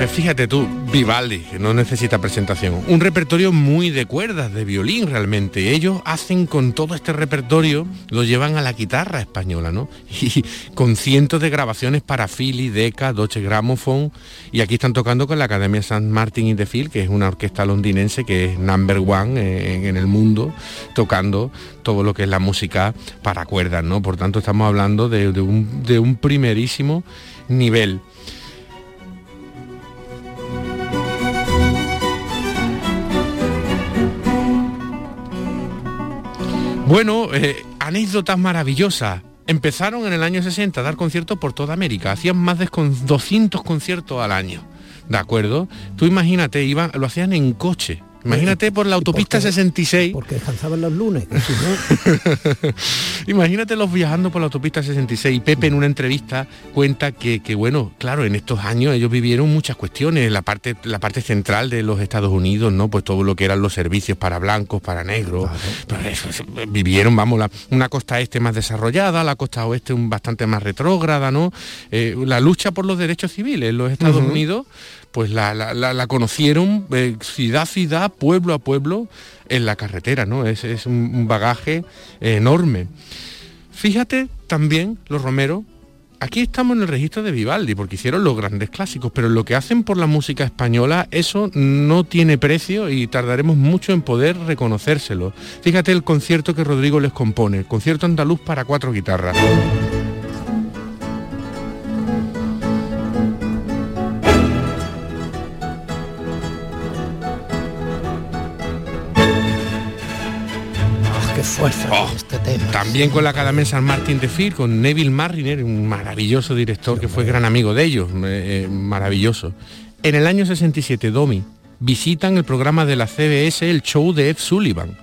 Fíjate tú, Vivaldi, que no necesita presentación. Un repertorio muy de cuerdas, de violín realmente. Ellos hacen con todo este repertorio, lo llevan a la guitarra española, ¿no? Y con cientos de grabaciones para Philly, Decca, Deutsche Grammophon. Y aquí están tocando con la Academia San Martin y de Phil, que es una orquesta londinense que es number one en, el mundo, tocando todo lo que es la música para cuerdas, ¿no? Por tanto, estamos hablando de un primerísimo nivel. Bueno, eh, anécdotas maravillosas. Empezaron en el año 60 a dar conciertos por toda América. Hacían más de 200 conciertos al año. ¿De acuerdo? Tú imagínate, iban, lo hacían en coche Imagínate por la autopista 66. Porque descansaban los lunes. Imagínate los viajando por la autopista 66. Pepe en una entrevista cuenta que, bueno, claro, en estos años ellos vivieron muchas cuestiones. La parte, la parte central de los Estados Unidos, ¿no? Pues todo lo que eran los servicios para blancos, para negros. vivieron, vamos, una costa este más desarrollada, la costa oeste un bastante más retrógrada, ¿no? Eh, la lucha por los derechos civiles en los Estados Unidos pues la, conocieron eh, ciudad a ciudad, pueblo a pueblo, en la carretera, ¿no? Es, es un, bagaje enorme. Fíjate también, los romeros, aquí estamos en el registro de Vivaldi, porque hicieron los grandes clásicos, pero lo que hacen por la música española, eso no tiene precio y tardaremos mucho en poder reconocérselo. Fíjate el concierto que Rodrigo les compone, concierto andaluz para cuatro guitarras. Fuerza Oh, este tema. También con la Academia San Martín de Fir, con Neville Marriner, un maravilloso director que fue gran amigo de ellos, eh, eh, maravilloso. En el año 67, Domi, visitan el programa de la CBS, el show de Ed Sullivan.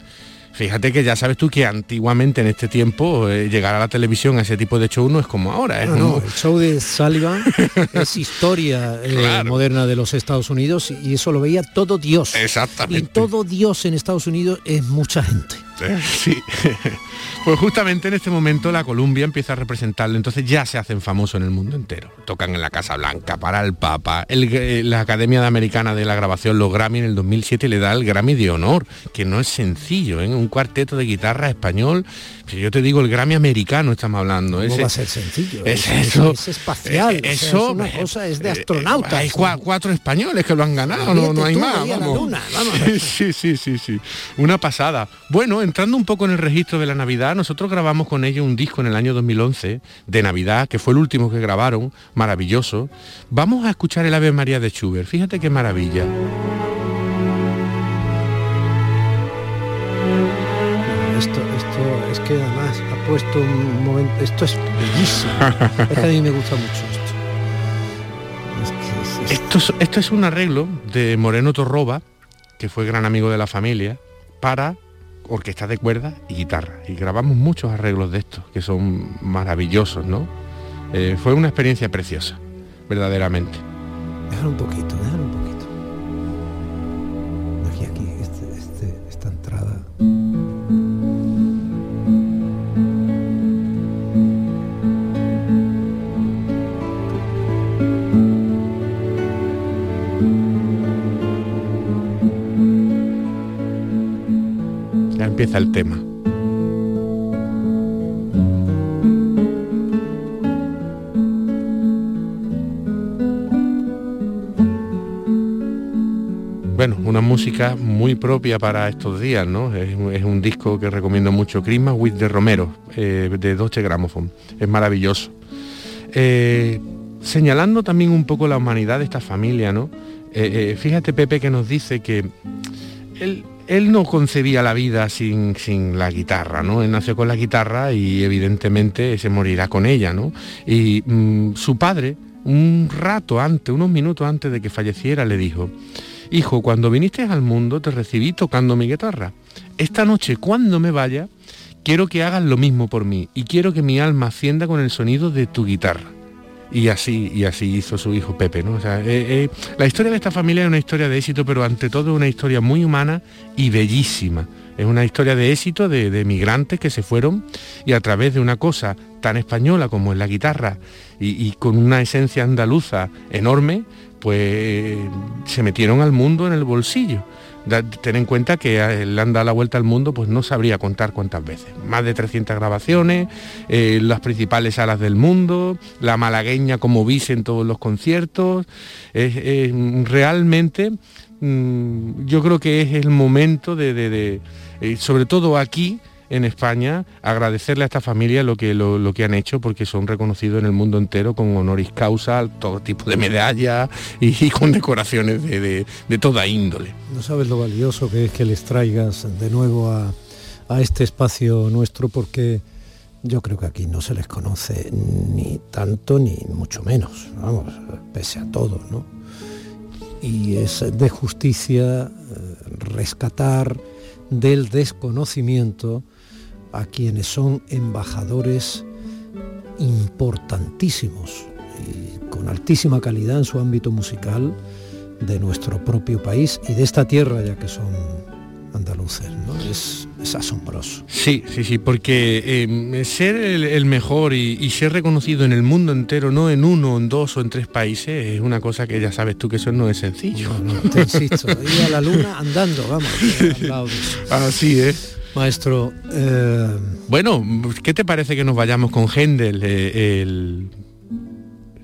Fíjate que ya sabes tú que antiguamente en este tiempo eh, llegar a la televisión a ese tipo de show no es como ahora. No, no, el show de Sullivan es historia eh, Claro. moderna de los Estados Unidos y eso lo veía todo Dios. Exactamente. Y todo Dios en Estados Unidos es mucha gente. Eh, Sí. Pues justamente en este momento la Columbia empieza a representarlo, entonces ya se hacen famosos en el mundo entero. Tocan en la Casa Blanca, para el Papa, eh, la Academia de Americana de la Grabación, los Grammy en el 2007 le da el Grammy de honor, que no es sencillo, ¿eh? un cuarteto de guitarra español. Yo te digo el Grammy americano estamos hablando. ¿Cómo ese- va a ser sencillo? Es Es- eso. es espacial, o sea, es una cosa, es de astronautas. Hay cua- cuatro españoles que lo han ganado, no, no hay más. vamos. luna, vamos. Sí, sí, sí, sí. Una pasada. Bueno, entrando un poco en el registro de la Navidad, nosotros grabamos con ellos un disco en el año 2011 de Navidad, que fue el último que grabaron, maravilloso. Vamos a escuchar el Ave María de Schubert. Fíjate qué maravilla. Puesto un momento. Esto es bellísimo. es que a mí me gusta mucho esto. Es que es- es- Esto es, esto es un arreglo de Moreno Torroba, que fue gran amigo de la familia, para orquesta de cuerdas y guitarra. Y grabamos muchos arreglos de estos, que son maravillosos, ¿no? Eh, fue una experiencia preciosa, verdaderamente. Un poquito, déjalo empieza el tema. Bueno, una música muy propia para estos días, ¿no? Es, un- disco que recomiendo mucho, Christmas with de Romero, eh, de Deutsche Grammophon. Es maravilloso. Eh, señalando también un poco la humanidad de esta familia, ¿no? Eh, eh, fíjate, Pepe, que nos dice que él, él no concebía la vida sin, sin la guitarra, ¿no? Él nació con la guitarra y evidentemente se morirá con ella, ¿no? Y mm, su padre, un rato antes, unos minutos antes de que falleciera, le dijo, hijo, cuando viniste al mundo te recibí tocando mi guitarra. Esta noche, cuando me vaya, quiero que hagas lo mismo por mí y quiero que mi alma ascienda con el sonido de tu guitarra. Y así, y así hizo su hijo Pepe, ¿no? O sea, eh, eh, la historia de esta familia es una historia de éxito, pero ante todo una historia muy humana y bellísima. Es una historia de éxito de, de migrantes que se fueron y a través de una cosa tan española como es la guitarra y, y con una esencia andaluza enorme, pues se metieron al mundo en el bolsillo. Ten en cuenta que él anda la vuelta al mundo, pues no sabría contar cuántas veces. Más de 300 grabaciones, eh, las principales salas del mundo, la malagueña como bis en todos los conciertos. Es- realmente mm, yo creo que es el momento de, eh, sobre todo aquí, en España, agradecerle a esta familia lo que, lo, que han hecho porque son reconocidos en el mundo entero con honoris causa, todo tipo de medallas y, y con decoraciones de, de- de toda índole. No sabes lo valioso que es que les traigas de nuevo a, a este espacio nuestro porque yo creo que aquí no se les conoce ni tanto ni mucho menos, vamos, pese a todo, ¿no? Y es de justicia eh, rescatar del desconocimiento a quienes son embajadores importantísimos y con altísima calidad en su ámbito musical de nuestro propio país y de esta tierra ya que son andaluces, ¿no? Es, es asombroso. Sí, sí, sí, porque eh, ser el, el mejor y, y ser reconocido en el mundo entero, no en uno, en dos o en tres países, es una cosa que ya sabes tú que eso no es sencillo. Te insisto, ir a la luna andando, vamos. Así es. Maestro, eh, Bueno, ¿qué te parece que nos vayamos con Händel, eh, el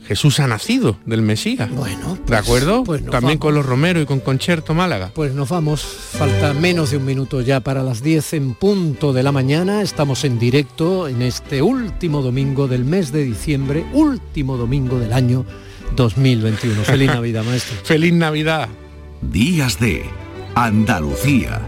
Jesús ha nacido del Mesías. Bueno, ¿de acuerdo? pues También vamos. con los Romero y con Concierto Málaga. Pues nos vamos, falta menos de un minuto ya para las 10 en punto de la mañana. Estamos en directo en este último domingo del mes de diciembre, último domingo del año 2021. Feliz Navidad, maestro. Feliz Navidad. Días de Andalucía